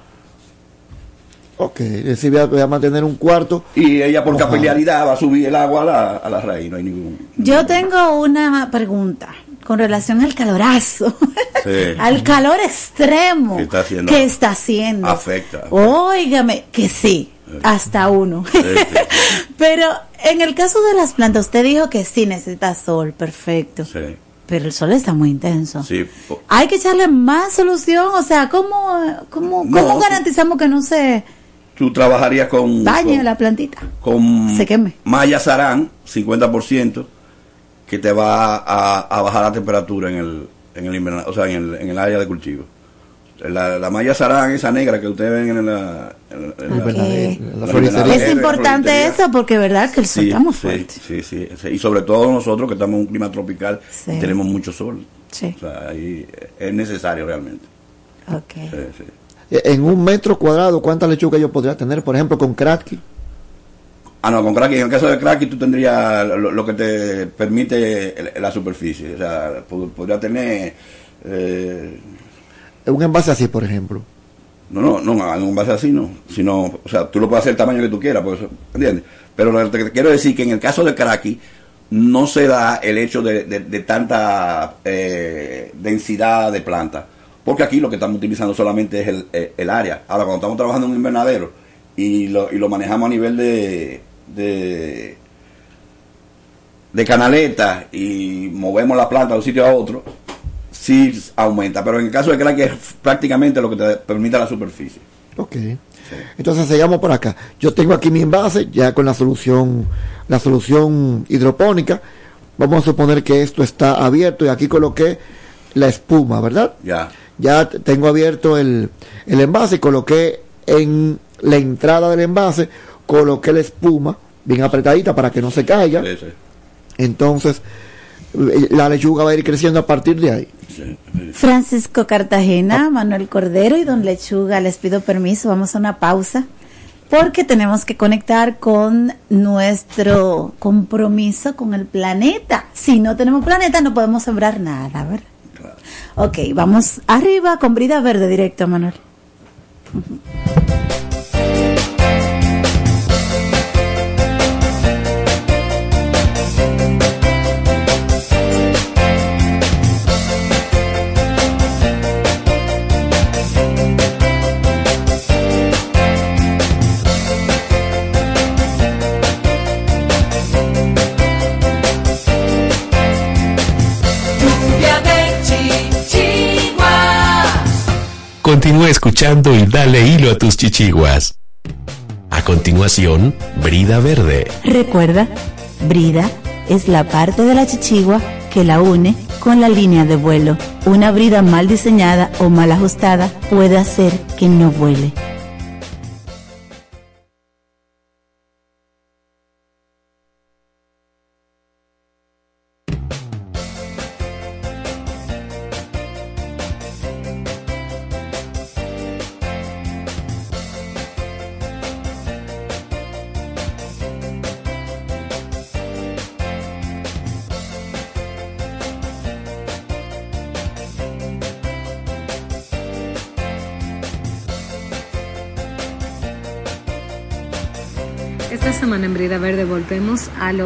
Ok, es decir, voy a, voy a mantener un cuarto. Y ella por mojado. capilaridad va a subir el agua a la, a la raíz. No hay ningún. Yo tengo una pregunta con relación al calorazo, Sí. al calor extremo Que está haciendo. que está haciendo. Afecta. Óigame, que sí, hasta uno. Pero en el caso de las plantas, usted dijo que sí necesita sol, perfecto. Sí. Pero el sol está muy intenso. Sí. Hay que echarle más solución, o sea, ¿cómo, cómo, No, cómo garantizamos que no se Tú trabajarías con. dañe con- la plantita? con Se queme. malla sarán, 50%, que te va a, a bajar la temperatura en el, en el o sea, en el, en el área de cultivo. La, la malla sarán, esa negra que ustedes ven en la, en, la- La la floristería. Es importante eso porque verdad que el sol Sí, está muy fuerte. sí, sí, sí. Y sobre todo nosotros que estamos en un clima tropical Sí. y tenemos mucho sol. Sí. O sea, ahí es necesario realmente. Ok. Sí, sí. Eh, En un metro cuadrado, ¿cuántas lechugas yo podría tener? Por ejemplo, con cracky. Ah, no, con cracking, en el caso de cracking tú tendrías lo, lo que te permite el- la superficie. O sea, pod- podría tener... eh, Un envase así, por ejemplo. no, no, no, en un base así no. Sino, o sea, tú lo puedes hacer el tamaño que tú quieras, pues, ¿entiendes? Pero lo que te quiero decir que en el caso de cracking no se da el hecho de, de- de tanta eh, densidad de planta. Porque aquí lo que estamos utilizando solamente es el, eh, el área. Ahora, cuando estamos trabajando en un invernadero y lo, y lo manejamos a nivel de, de, de canaleta y movemos la planta de un sitio a otro, sí aumenta. Pero en el caso de cracking es prácticamente lo que te permite la superficie. Ok. Entonces seguimos por acá. Yo tengo aquí mi envase ya con la solución, la solución hidropónica. Vamos a suponer que esto está abierto y aquí coloqué la espuma, ¿verdad? Ya. Ya tengo abierto el, el envase, coloqué en la entrada del envase, coloqué la espuma bien apretadita para que no se caiga. Sí, sí. Entonces, la lechuga va a ir creciendo a partir de ahí. Francisco Cartagena, Manuel Cordero y Don Lechuga, les pido permiso, vamos a una pausa porque tenemos que conectar con nuestro compromiso con el planeta. Si no tenemos planeta no podemos sembrar nada, ¿verdad? Ok, vamos arriba con brida verde directo, Manuel. Continúa escuchando y dale hilo a tus chichiguas. A continuación, Brida Verde. Recuerda, brida es la parte de la chichigua que la une con la línea de vuelo. Una brida mal diseñada o mal ajustada puede hacer que no vuele.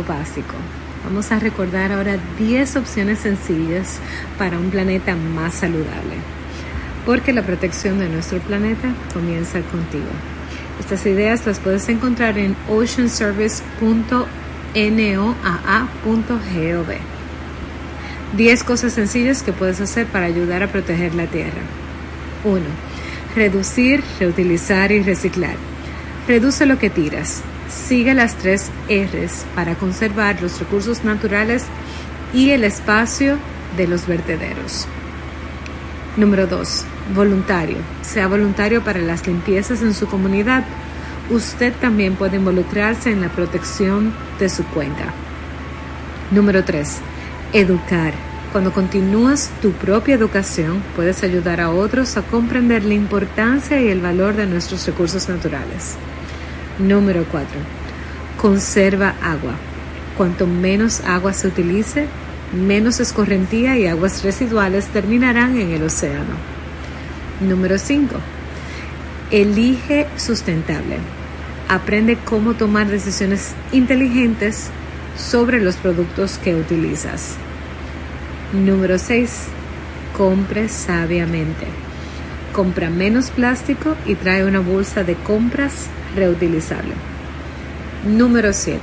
Básico. Vamos a recordar ahora 10 opciones sencillas para un planeta más saludable. Porque la protección de nuestro planeta comienza contigo. Estas ideas las puedes encontrar en oceanservice.noaa.gov. 10 cosas sencillas que puedes hacer para ayudar a proteger la Tierra. 1. Reducir, reutilizar y reciclar. Reduce lo que tiras. Sigue las tres R's para conservar los recursos naturales y el espacio de los vertederos. Número 2. Voluntario. Sea voluntario para las limpiezas en su comunidad. Usted también puede involucrarse en la protección de su cuenca. Número 3. Educar. Cuando continúas tu propia educación, puedes ayudar a otros a comprender la importancia y el valor de nuestros recursos naturales. Número 4. Conserva agua. Cuanto menos agua se utilice, menos escorrentía y aguas residuales terminarán en el océano. Número 5. Elige sustentable. Aprende cómo tomar decisiones inteligentes sobre los productos que utilizas. Número 6. Compre sabiamente. Compra menos plástico y trae una bolsa de compras reutilizable. Número 7.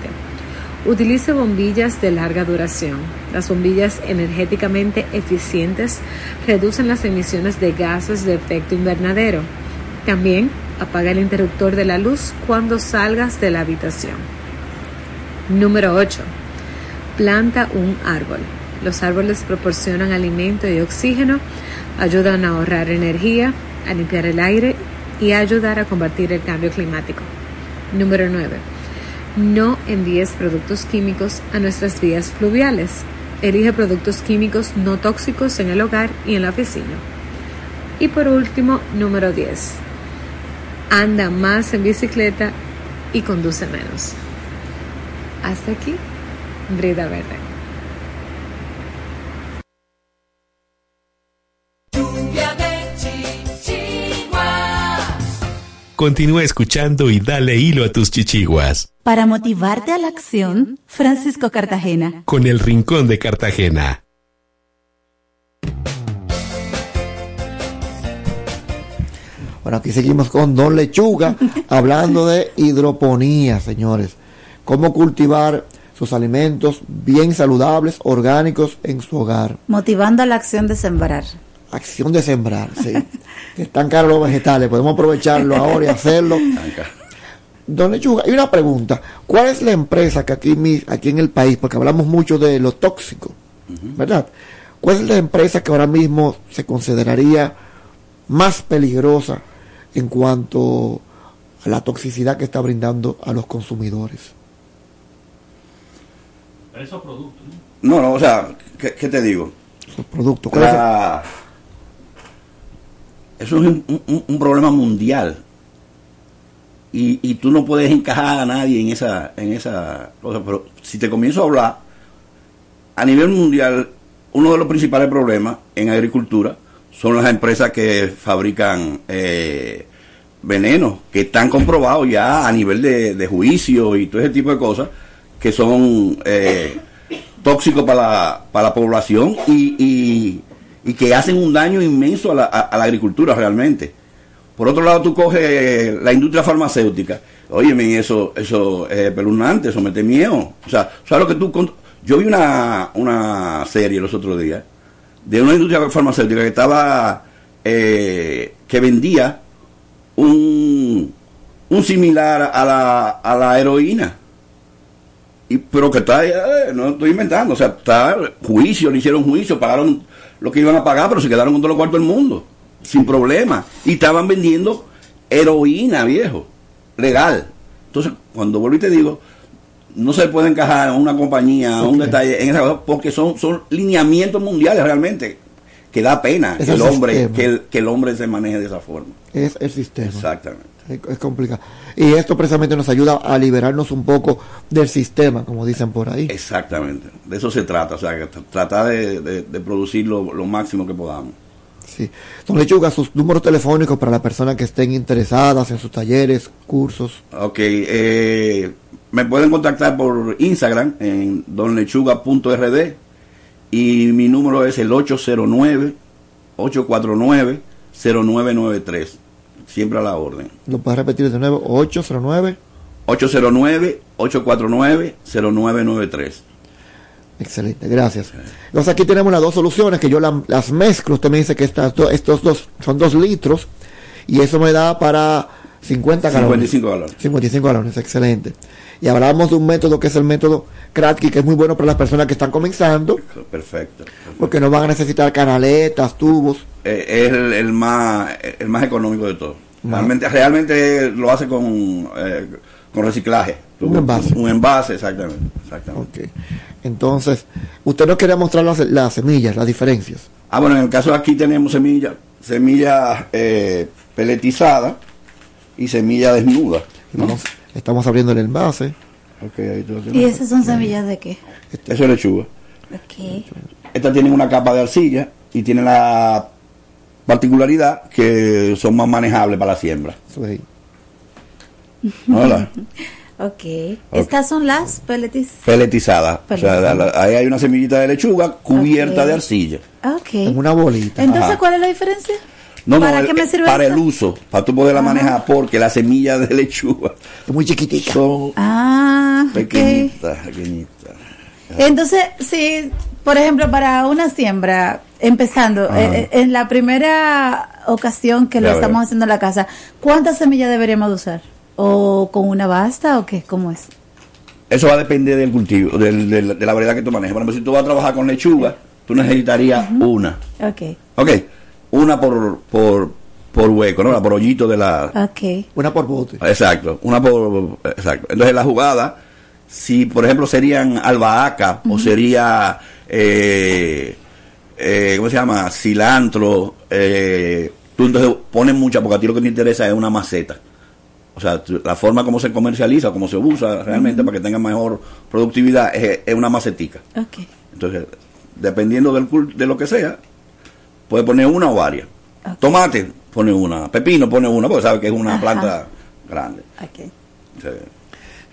Utilice bombillas de larga duración. Las bombillas energéticamente eficientes reducen las emisiones de gases de efecto invernadero. También apaga el interruptor de la luz cuando salgas de la habitación. Número 8. Planta un árbol. Los árboles proporcionan alimento y oxígeno, ayudan a ahorrar energía, a limpiar el aire y ayudar a combatir el cambio climático. Número 9. No envíes productos químicos a nuestras vías fluviales. Elige productos químicos no tóxicos en el hogar y en la oficina. Y por último, número 10. Anda más en bicicleta y conduce menos. Hasta aquí, Brida Verde. Continúa escuchando y dale hilo a tus chichiguas. Para motivarte a la acción, Francisco Cartagena. Con el Rincón de Cartagena. Bueno, aquí seguimos con Don Lechuga, hablando de hidroponía, señores. Cómo cultivar sus alimentos bien saludables, orgánicos en su hogar. Motivando a la acción de sembrar. Acción de sembrar, sí. Que Están caros los vegetales, podemos aprovecharlo ahora y hacerlo. Don Lechuga, hay una pregunta. ¿Cuál es la empresa que aquí, aquí en el país, porque hablamos mucho de lo tóxico, ¿verdad? ¿Cuál es la empresa que ahora mismo se consideraría más peligrosa en cuanto a la toxicidad que está brindando a los consumidores? Esos productos, No, no, o sea, ¿qué, qué te digo? Los productos. ¿cuál es el- La- Eso es un, un- un problema mundial. Y, y tú no puedes encajar a nadie en esa, en esa cosa. Pero si te comienzo a hablar, a nivel mundial, uno de los principales problemas en agricultura son las empresas que fabrican eh, venenos, que están comprobados ya a nivel de, de juicio y todo ese tipo de cosas, que son eh, tóxicos para la, para la población y, y, y que hacen un daño inmenso a la, a- la agricultura realmente. Por otro lado, tú coges eh, la industria farmacéutica. Óyeme, eso, eso es espeluznante, eso mete miedo. O sea, ¿sabes lo que tú... Yo vi una, una serie los otros días de una industria farmacéutica que estaba... eh, que vendía un, un similar a la, a la heroína. y pero que está, eh, no estoy inventando, o sea, está juicio, le hicieron juicio, pagaron lo que iban a pagar, pero se quedaron con todos los cuartos del mundo, sin problema. Y estaban vendiendo heroína, viejo, legal. Entonces, cuando vuelvo y te digo, no se puede encajar en una compañía, un detalle en esa cosa, porque son, son lineamientos mundiales realmente, que da pena Es que el, el hombre, que el, que el hombre se maneje de esa forma. Es el sistema. Exactamente. Es, es complicado. Y esto precisamente nos ayuda a liberarnos un poco del sistema, como dicen por ahí. Exactamente. De eso se trata, o sea, que tratar de, de- de producir lo, lo máximo que podamos. Sí. Don Lechuga, sus números telefónicos para las personas que estén interesadas en sus talleres, cursos. Ok, eh, me pueden contactar por Instagram en donlechuga.rd y mi número es el 809-849-0993. Siempre a la orden. Lo puedes repetir de nuevo, 809. 809-849-0993. Excelente, gracias. Entonces aquí tenemos las dos soluciones que yo la- las mezclo. Usted me dice que estas do- estos dos son dos litros y eso me da para 50 galones. 55 galones. 55 galones, excelente. Y hablamos de un método que es el método Kratky, que es muy bueno para las personas que están comenzando, Perfecto. porque no van a necesitar canaletas, tubos. Eh, es el, el más el más económico de todos. Más. Realmente, realmente lo hace con, eh, con reciclaje. Un envase. Un envase, exactamente. exactamente. Entonces, usted nos quería mostrar las, las semillas, las diferencias. Ah, bueno, en el caso de aquí tenemos semillas, semillas eh, peletizadas y semilla desnuda. ¿no? Vamos- estamos abriendo el envase. Ahí tú ¿Y esas son semillas de qué? Eso es lechuga. Ok. Estas tienen una capa de arcilla y tienen la particularidad que son más manejables para la siembra. Sí. Hola. Ok. Estas son las pellets. Peletizadas. O sea, Peletizadas. la- ahí hay una semillita de lechuga cubierta de arcilla. Ok. En una bolita. Entonces, Ajá. ¿cuál es la diferencia? No, no, ¿Para el- qué me sirve para eso? el uso, para tú poderla Ajá. manejar, porque las semillas de lechuga Es muy chiquitica. son Ah, pequeñitas, pequeñitas. Entonces, si, por ejemplo, para una siembra, empezando, eh, eh, en la primera ocasión que lo Ya estamos haciendo en la casa, ¿cuántas semillas deberíamos de usar? ¿O con una basta o qué? ¿Cómo es? Eso va a depender del cultivo, del- del- de la variedad que tú manejes. Por ejemplo, si tú vas a trabajar con lechuga, tú necesitarías una. Ok, Ok, una por, por, por hueco, ¿no? Por hoyito de la... ok. Una por bote. Exacto, una por... Exacto. Entonces la jugada, si por ejemplo serían albahaca o sería... Eh, eh, ¿Cómo se llama? Cilantro. Eh, tú entonces pones mucha porque a ti lo que te interesa es una maceta. O sea, la forma como se comercializa, como se usa realmente para que tenga mejor productividad es, es una macetica. Ok. Entonces, dependiendo del de lo que sea, puede poner una o varias. Tomate, pone una. Pepino, pone una, porque sabe que es una Ajá. planta grande. Ok. Sí.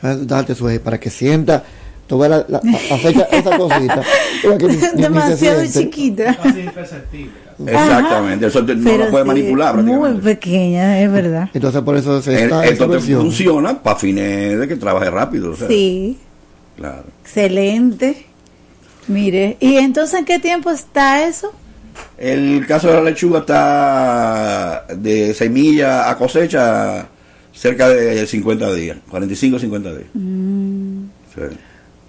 Ah, Darte su para que sienta toda la, la, la- acecha esa cosita. Oiga, que ni- ni- ni se Demasiado chiquita. Exactamente, eso te- no Pero lo puede sí, manipular Muy pequeña, es verdad. Entonces por eso se está esto te funciona para fines de que trabaje rápido. o sea, Sí, Claro. excelente. Mire, ¿y entonces en qué tiempo está eso? El caso de la lechuga está de semilla a cosecha cerca de 50 días, 45 o 50 días. Mm. Sí.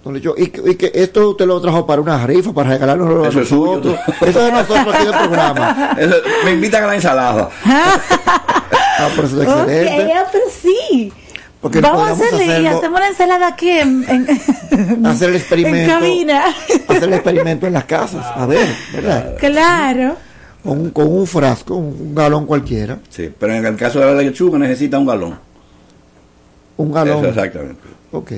Don Lecho, y, que- y que esto usted lo trajo para una rifa, para regalarlo a Eso es suyo. nosotros. Eso es de nosotros aquí del programa. Eso- me invitan a la ensalada. Ah, por eso es excelente. ah, pero sí. Porque Vamos a hacerle y hacerlo- hacemos la ensalada aquí en, en, Hacer el experimento. en cabina. Hacer el experimento en las casas. A ver, ¿verdad? Claro. Con, un- con un frasco, un, un galón cualquiera. Sí, pero en el caso de la lechuga necesita un galón. Un galón. Eso exactamente. Ok.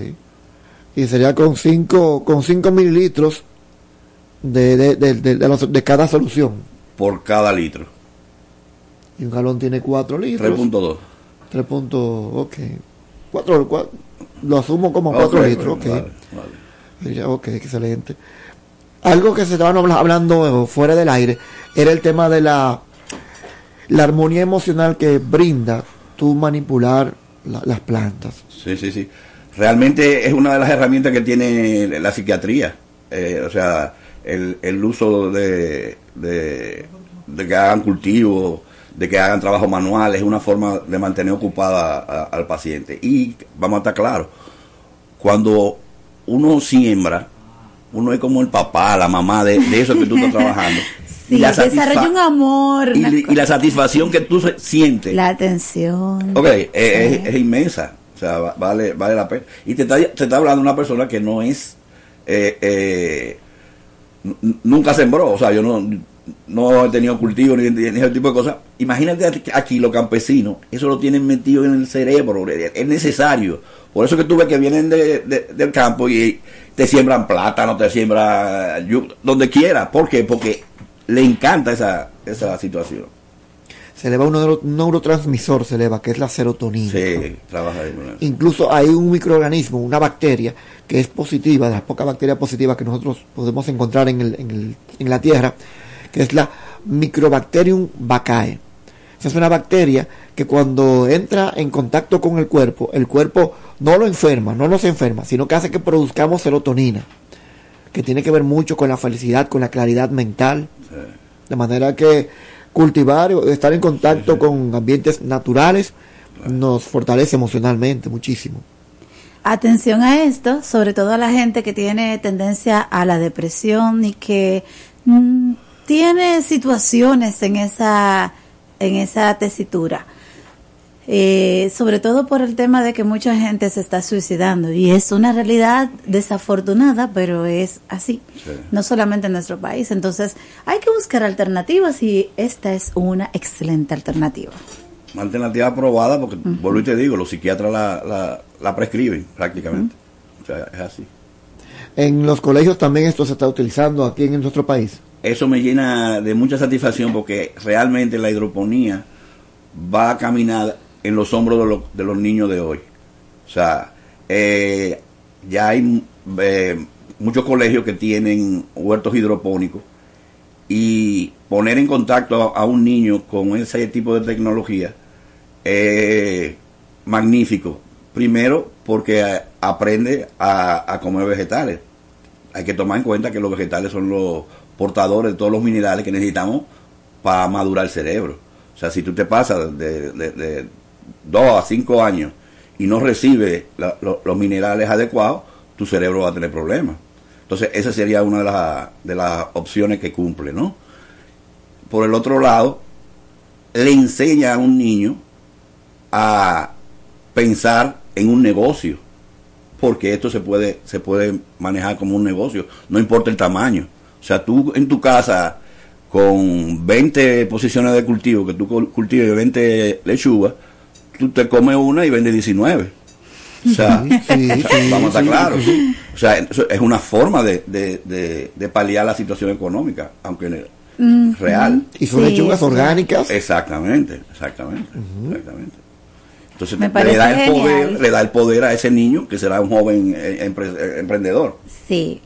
Y sería con 5 con cinco mililitros de, de, de, de- de la- de cada solución. Por cada litro. Y un galón tiene 4 litros. 3.2. 3 puntos, ok. 4, lo asumo como 4 Ok, litros, ok. vale, vale. Ya, Ok, excelente. Algo que se estaban habla- hablando eh, fuera del aire era el tema de la, la armonía emocional que brinda tú manipular la- las plantas. Sí, sí, sí. Realmente es una de las herramientas que tiene la psiquiatría. Eh, o sea, el, el uso de, de, de que hagan cultivos, de que hagan trabajo manual, es una forma de mantener ocupada a- al paciente. Y vamos a estar claros, cuando uno siembra, uno es como el papá, la mamá de, de eso que tú estás trabajando. Sí, la satisfa- desarrolla un amor. y, y la satisfacción que tú sientes, La atención. ok, es, es- es inmensa. O sea, va- vale, vale la pena. Y te está, te está hablando una persona que no es, eh, eh, nunca sembró. O sea, yo no, no he tenido cultivo ni, ni ese tipo de cosas. Imagínate aquí- los campesinos, eso lo tienen metido en el cerebro, es necesario. Por eso que tú ves que vienen de- de- del campo y te siembran plátano, te siembran yu- donde quiera. ¿Por qué? Porque le encanta esa, esa situación. Se eleva un, neuro- un neurotransmisor, se eleva, que es la serotonina. Sí, trabaja ahí con eso. Incluso hay un microorganismo, una bacteria, que es positiva, de las pocas bacterias positivas que nosotros podemos encontrar en, el- en, el- en la Tierra, que es la Microbacterium vaccae. Esa es una bacteria que cuando entra en contacto con el cuerpo, el cuerpo no lo enferma, no nos enferma, sino que hace que produzcamos serotonina, que tiene que ver mucho con la felicidad, con la claridad mental. De manera que cultivar, o estar en contacto con ambientes naturales, nos fortalece emocionalmente muchísimo. Atención a esto, sobre todo a la gente que tiene tendencia a la depresión y que mm, tiene situaciones en esa en esa tesitura. Eh, sobre todo por el tema de que mucha gente se está suicidando y es una realidad desafortunada, pero es así, no solamente en nuestro país. Entonces hay que buscar alternativas y esta es una excelente alternativa. Una alternativa aprobada porque, vuelvo y te digo, los psiquiatras la, la, la prescriben prácticamente. O sea, es así. En los colegios también esto se está utilizando aquí en nuestro país. Eso me llena de mucha satisfacción porque realmente la hidroponía va a caminar en los hombros de, los- niños de hoy. O sea, eh, ya hay eh, muchos colegios que tienen huertos hidropónicos y poner en contacto a, un niño con ese tipo de tecnología es magnífico. Primero, porque eh, aprende a, comer vegetales. Hay que tomar en cuenta que los vegetales son los portadores de todos los minerales que necesitamos para madurar el cerebro. O sea, si tú te pasas de, dos a cinco años y no recibes los minerales adecuados, tu cerebro va a tener problemas. Entonces, esa sería una de las, de las opciones que cumple, ¿no? Por el otro lado, le enseña a un niño a pensar en un negocio, porque esto se puede, se puede manejar como un negocio, no importa el tamaño. O sea, tú en tu casa, con 20 posiciones de cultivo, que tú cul- cultives 20 lechugas, tú te comes una y vendes 19. O sea, Sí, sí, o sea, sí, vamos a estar sí, claros. sí. O sea, es una forma de, de, de, de paliar la situación económica, aunque Mm, real. Y son lechugas orgánicas. Exactamente, exactamente, exactamente. Entonces Me le da el genial. poder, le da el poder a ese niño que será un joven eh, empre- eh, emprendedor. Sí.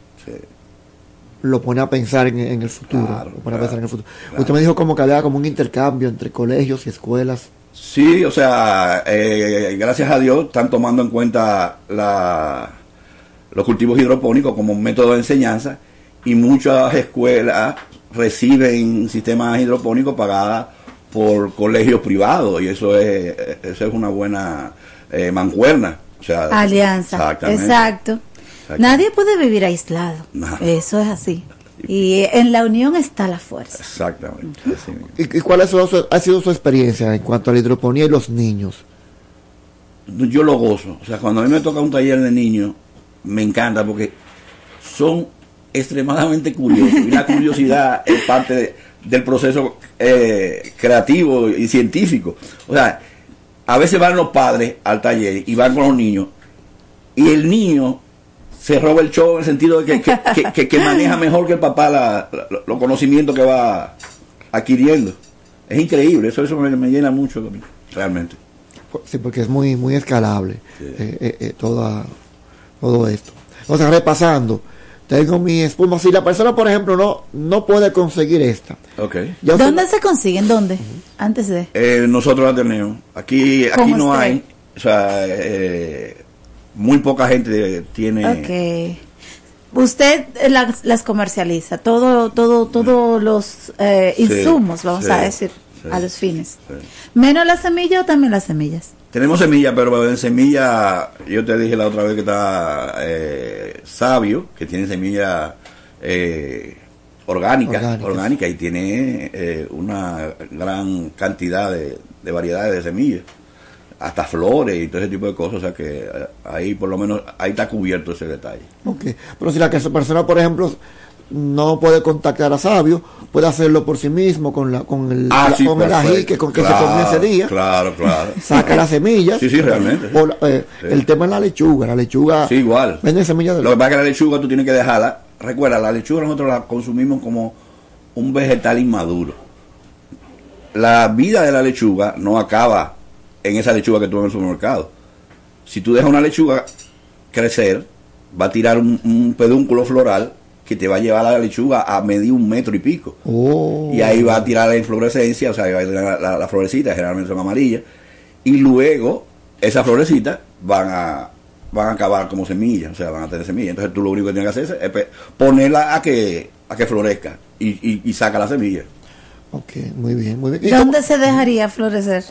Lo pone a pensar en, en el futuro. Claro, lo pone a claro, pensar en el futuro. claro. Usted me dijo como que había como un intercambio entre colegios y escuelas. Sí, o sea, eh, gracias a Dios están tomando en cuenta la, los cultivos hidropónicos como un método de enseñanza y muchas escuelas reciben sistemas hidropónicos pagadas por colegios privados y eso es, eso es una buena eh, mancuerna. O sea, Alianza. Exactamente. Exacto. Exactamente. Nadie puede vivir aislado. No. Eso es así. Y en la unión está la fuerza. Exactamente. así. ¿Y, y cuál ha sido, su, ha sido su experiencia en cuanto a la hidroponía y los niños? yo lo gozo. O sea, cuando a mí me toca un taller de niños, me encanta porque son extremadamente curiosos. Y la curiosidad es parte de- del proceso eh, creativo y científico. O sea, a veces van los padres al taller y van con los niños y el niño se roba el show en el sentido de que, que, que- que- que maneja mejor que el papá la- la- los conocimientos que va adquiriendo. Es increíble, eso, eso me, me llena mucho realmente. Sí, porque es muy muy escalable eh, eh, eh, toda, todo esto. Entonces, repasando, tengo mi espuma. Si la persona, por ejemplo, no no puede conseguir esta, Ok. ya usted- ¿Dónde se consiguen? ¿Dónde? Antes de. Eh, nosotros la tenemos. Aquí, aquí ¿Cómo no hay. O sea, eh, muy poca gente tiene. Ok. Usted las, las comercializa, todo, todo, todos los eh, Sí, insumos, vamos sí, a decir, sí, a los fines. sí. ¿Menos la semilla o también las semillas? Tenemos semilla, pero en semilla, yo te dije la otra vez que está eh, Sabio, que tiene semilla eh, orgánica, Orgánicas. orgánica y tiene eh, una gran cantidad de, de variedades de semillas, hasta flores y todo ese tipo de cosas, o sea que eh, ahí por lo menos, ahí está cubierto ese detalle. Ok. Pero si la persona, por ejemplo, no puede contactar a Sabio, puede hacerlo por sí mismo con la con el, Ah, la- sí, con el ají que, con que Claro, se comió ese día. Claro, claro. Saca las semillas. Sí, sí, realmente. O la- eh, Sí. El tema es la lechuga. La lechuga. Sí, igual. Venden semillas de Lo que pasa es que la lechuga tú tienes que dejarla. Recuerda, la lechuga nosotros la consumimos como un vegetal inmaduro. La vida de la lechuga no acaba en esa lechuga que tú ves en el supermercado. Si tú dejas una lechuga crecer, va a tirar un, un pedúnculo floral que te va a llevar la lechuga a medir un metro y pico. Oh. Y ahí va a tirar la inflorescencia, o sea, va a tirar la, la, la florecita, generalmente son amarillas. Y luego, esas florecitas van a van a acabar como semillas, o sea, van a tener semillas. Entonces tú lo único que tienes que hacer es pe- ponerla a que a que florezca y, y, y saca la semilla. Ok, muy bien, muy bien. ¿Y ¿Dónde se dejaría florecer?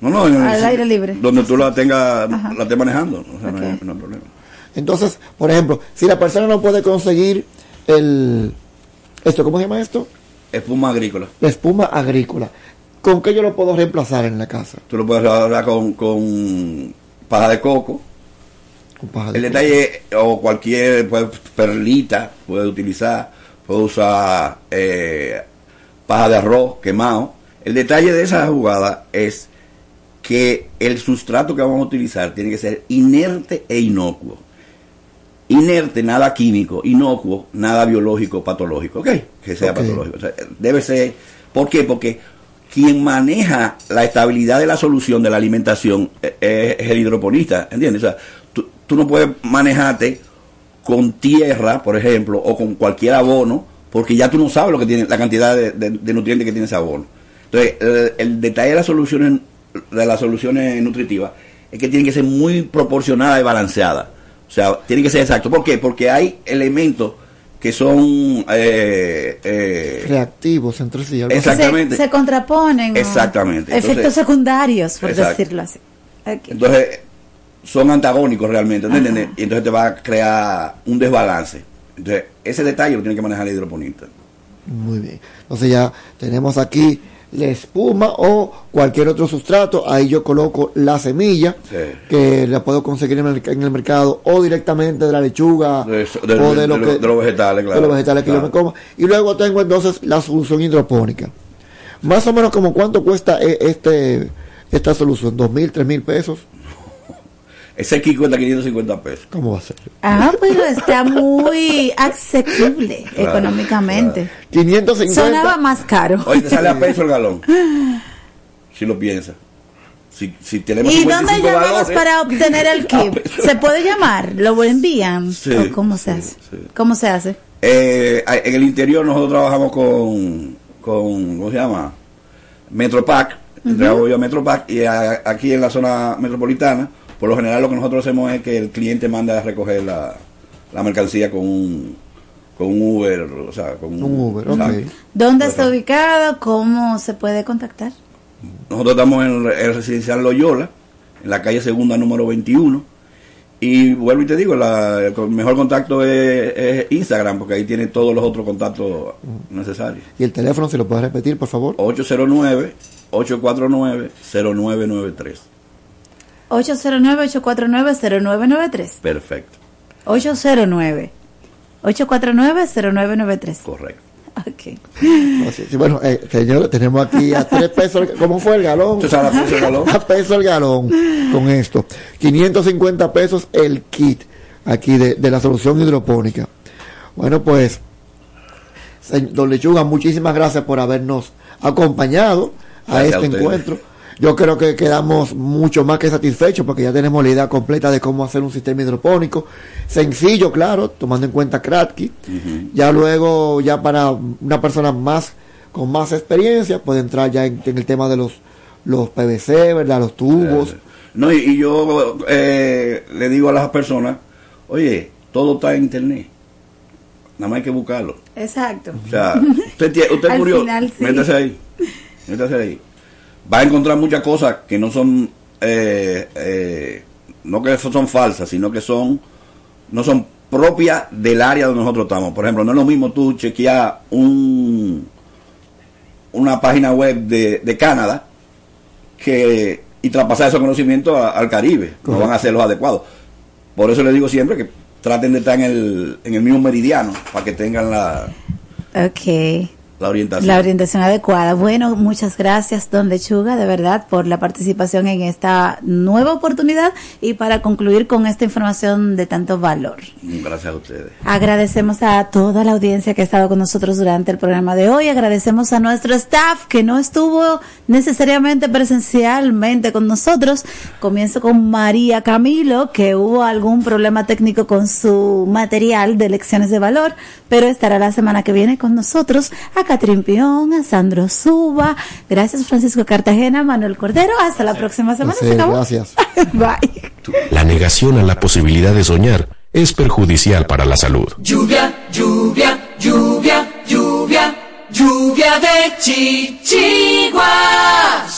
No, no, en- Al aire libre. Donde tú la tengas, Ajá. la estés manejando, o sea, no, hay, no hay problema. Entonces, por ejemplo, si la persona no puede conseguir el esto, ¿cómo se llama esto? Espuma agrícola. La espuma agrícola. ¿Con qué yo lo puedo reemplazar en la casa? Tú lo puedes hablar con, con paja de coco. Con paja de El coco. detalle, o cualquier pues, perlita, puede utilizar, puede usar eh, paja de arroz quemado. El detalle de esa jugada es que el sustrato que vamos a utilizar tiene que ser inerte e inocuo. Inerte, nada químico, inocuo, nada biológico, patológico, ¿ok? Que sea patológico. O sea, debe ser, ¿por qué? Porque quien maneja la estabilidad de la solución de la alimentación eh, eh, es el hidroponista, ¿entiendes? O sea, tú, tú no puedes manejarte con tierra, por ejemplo, o con cualquier abono, porque ya tú no sabes lo que tiene, la cantidad de, de- de nutrientes que tiene ese abono. Entonces, el, el detalle de las soluciones, de las soluciones nutritivas, es que tienen que ser muy proporcionadas y balanceadas. O sea, tiene que ser exacto. ¿Por qué? Porque hay elementos que son eh, eh, Reactivos entre sí. Exactamente. Se, se contraponen. Exactamente. Efectos Entonces- secundarios, por Exacto. decirlo así. Entonces, son antagónicos realmente, ¿entiendes? Y entonces te va a crear un desbalance. Entonces, ese detalle lo tiene que manejar el hidroponista. Muy bien. Entonces ya tenemos aquí la espuma o cualquier otro sustrato. Ahí yo coloco la semilla Sí. que la puedo conseguir en el, en el mercado o directamente de la lechuga De, eso- de- o de- de, lo que, de los vegetales, claro. de los vegetales que yo me como. Y luego tengo entonces la solución hidropónica. Más o menos como cuánto cuesta eh, este esta solución, dos mil, tres mil pesos. Ese kit cuesta 550 pesos. ¿Cómo va a ser? Ah, pero está muy Claro, económicamente. 550. Sonaba más caro. Oye, te sale a peso el galón. Si lo piensas. Si, si tenemos ¿Y dónde 55 llamamos galones, para obtener el kit? ¿Se puede llamar? ¿Lo envían? Sí, ¿O ¿Cómo se hace? ¿Cómo se hace? Eh, en el interior nosotros trabajamos con, con ¿cómo se llama? Metropac, entregamos yo a Metropac y a- aquí en la zona metropolitana, por lo general lo que nosotros hacemos es que el cliente manda a recoger la, la mercancía con un, con un Uber, o sea, con Un Uber, exacto. ¿Dónde está ubicado? ¿Cómo se puede contactar? Nosotros estamos en el, el residencial Loyola, en la calle segunda número 21. Y vuelvo y te digo, la- el mejor contacto es, es Instagram, porque ahí tiene todos los otros contactos necesarios. Y el teléfono, si lo puedes repetir, por favor. 809-849-0993. 809-849-0993. Perfecto, 809-849-0993. correcto. Ok. No, sí, sí, bueno, eh, señores, tenemos aquí a tres pesos. ¿Cómo fue el galón? A peso el galón. A peso el galón con esto. 550 pesos el kit aquí de, de la solución hidropónica. Bueno, pues, don Lechuga, muchísimas gracias por habernos acompañado a Gracias a este ustedes. encuentro. Yo creo que quedamos mucho más que satisfechos porque ya tenemos la idea completa de cómo hacer un sistema hidropónico. Sencillo, claro, tomando en cuenta Kratky. Ya luego, ya para una persona más con más experiencia, puede entrar ya en, en el tema de los, los PVC, ¿verdad? Los tubos. No, y, y yo eh, le digo a las personas, oye, todo está en internet. Nada más hay que buscarlo. Exacto. O sea, usted, usted curioso, final, sí. métase ahí. Métase ahí. Va a encontrar muchas cosas que no son eh, eh, no que son falsas, sino que son, no son propias del área donde nosotros estamos. Por ejemplo, no es lo mismo tú chequear un, una página web de, de Canadá que y traspasar esos conocimientos a- al Caribe. No van a ser los adecuados. Por eso les digo siempre que traten de estar en el, en el mismo meridiano para que tengan la, Ok. La orientación. La orientación adecuada. Bueno, muchas gracias, don Lechuga, de verdad, por la participación en esta nueva oportunidad y para concluir con esta información de tanto valor. Gracias a ustedes. Agradecemos a toda la audiencia que ha estado con nosotros durante el programa de hoy. Agradecemos a nuestro staff que no estuvo necesariamente presencialmente con nosotros. Comienzo con María Camilo, que hubo algún problema técnico con su material de lecciones de valor, pero estará la semana que viene con nosotros. Catrín Pion, a Sandro Suba. Gracias, Francisco Cartagena, Manuel Cordero. Hasta la próxima semana. Se Placer, acabó. gracias. Bye. La negación a la posibilidad de soñar es perjudicial para la salud. Lluvia, lluvia, lluvia, lluvia, lluvia de chichiguas.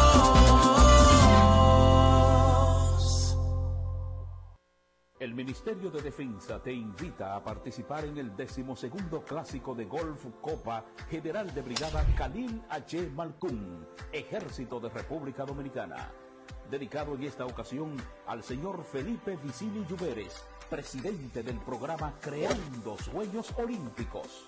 El Ministerio de Defensa te invita a participar en el decimosegundo clásico de golf Copa General de Brigada Khalil H. Malkun, Ejército de República Dominicana. Dedicado en esta ocasión al señor Felipe Vicini Lluveres, presidente del programa Creando Sueños Olímpicos.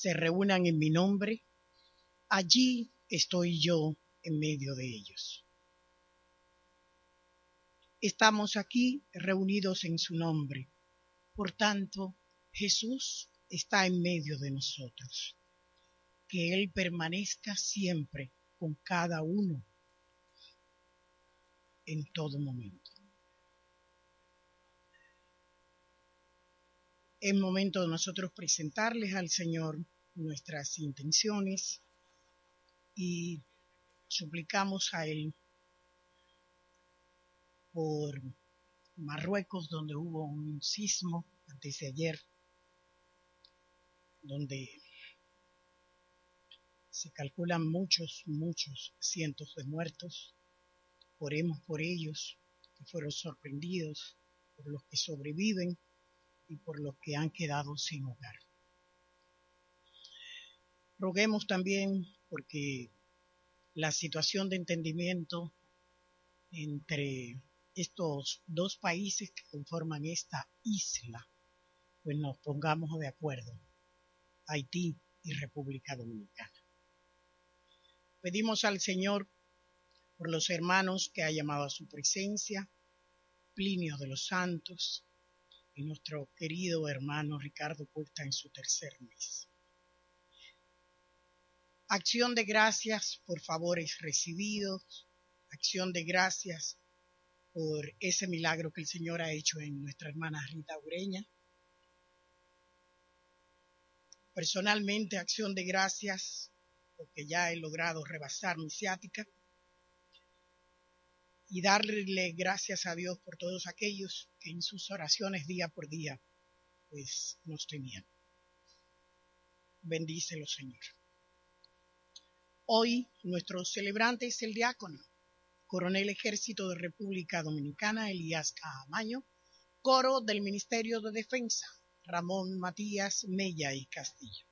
se reúnan en mi nombre, allí estoy yo en medio de ellos. Estamos aquí reunidos en su nombre. Por tanto, Jesús está en medio de nosotros. Que Él permanezca siempre con cada uno en todo momento. Es momento de nosotros presentarles al Señor nuestras intenciones y suplicamos a Él por Marruecos, donde hubo un sismo antes de ayer, donde se calculan muchos, muchos cientos de muertos. Oremos por ellos que fueron sorprendidos, por los que sobreviven y por los que han quedado sin hogar. Roguemos también porque la situación de entendimiento entre estos dos países que conforman esta isla, pues nos pongamos de acuerdo, Haití y República Dominicana. Pedimos al Señor por los hermanos que ha llamado a su presencia, Plinio de los Santos y nuestro querido hermano Ricardo Cuesta en su tercer mes. Acción de gracias por favores recibidos, acción de gracias por ese milagro que el Señor ha hecho en nuestra hermana Rita Ureña. Personalmente, acción de gracias porque ya he logrado rebasar mi ciática y darle gracias a Dios por todos aquellos que en sus oraciones día por día pues nos tenían. Bendícelo, Señor. Hoy nuestro celebrante es el diácono, coronel ejército de República Dominicana Elías Caamaño, coro del Ministerio de Defensa Ramón Matías Mella y Castillo.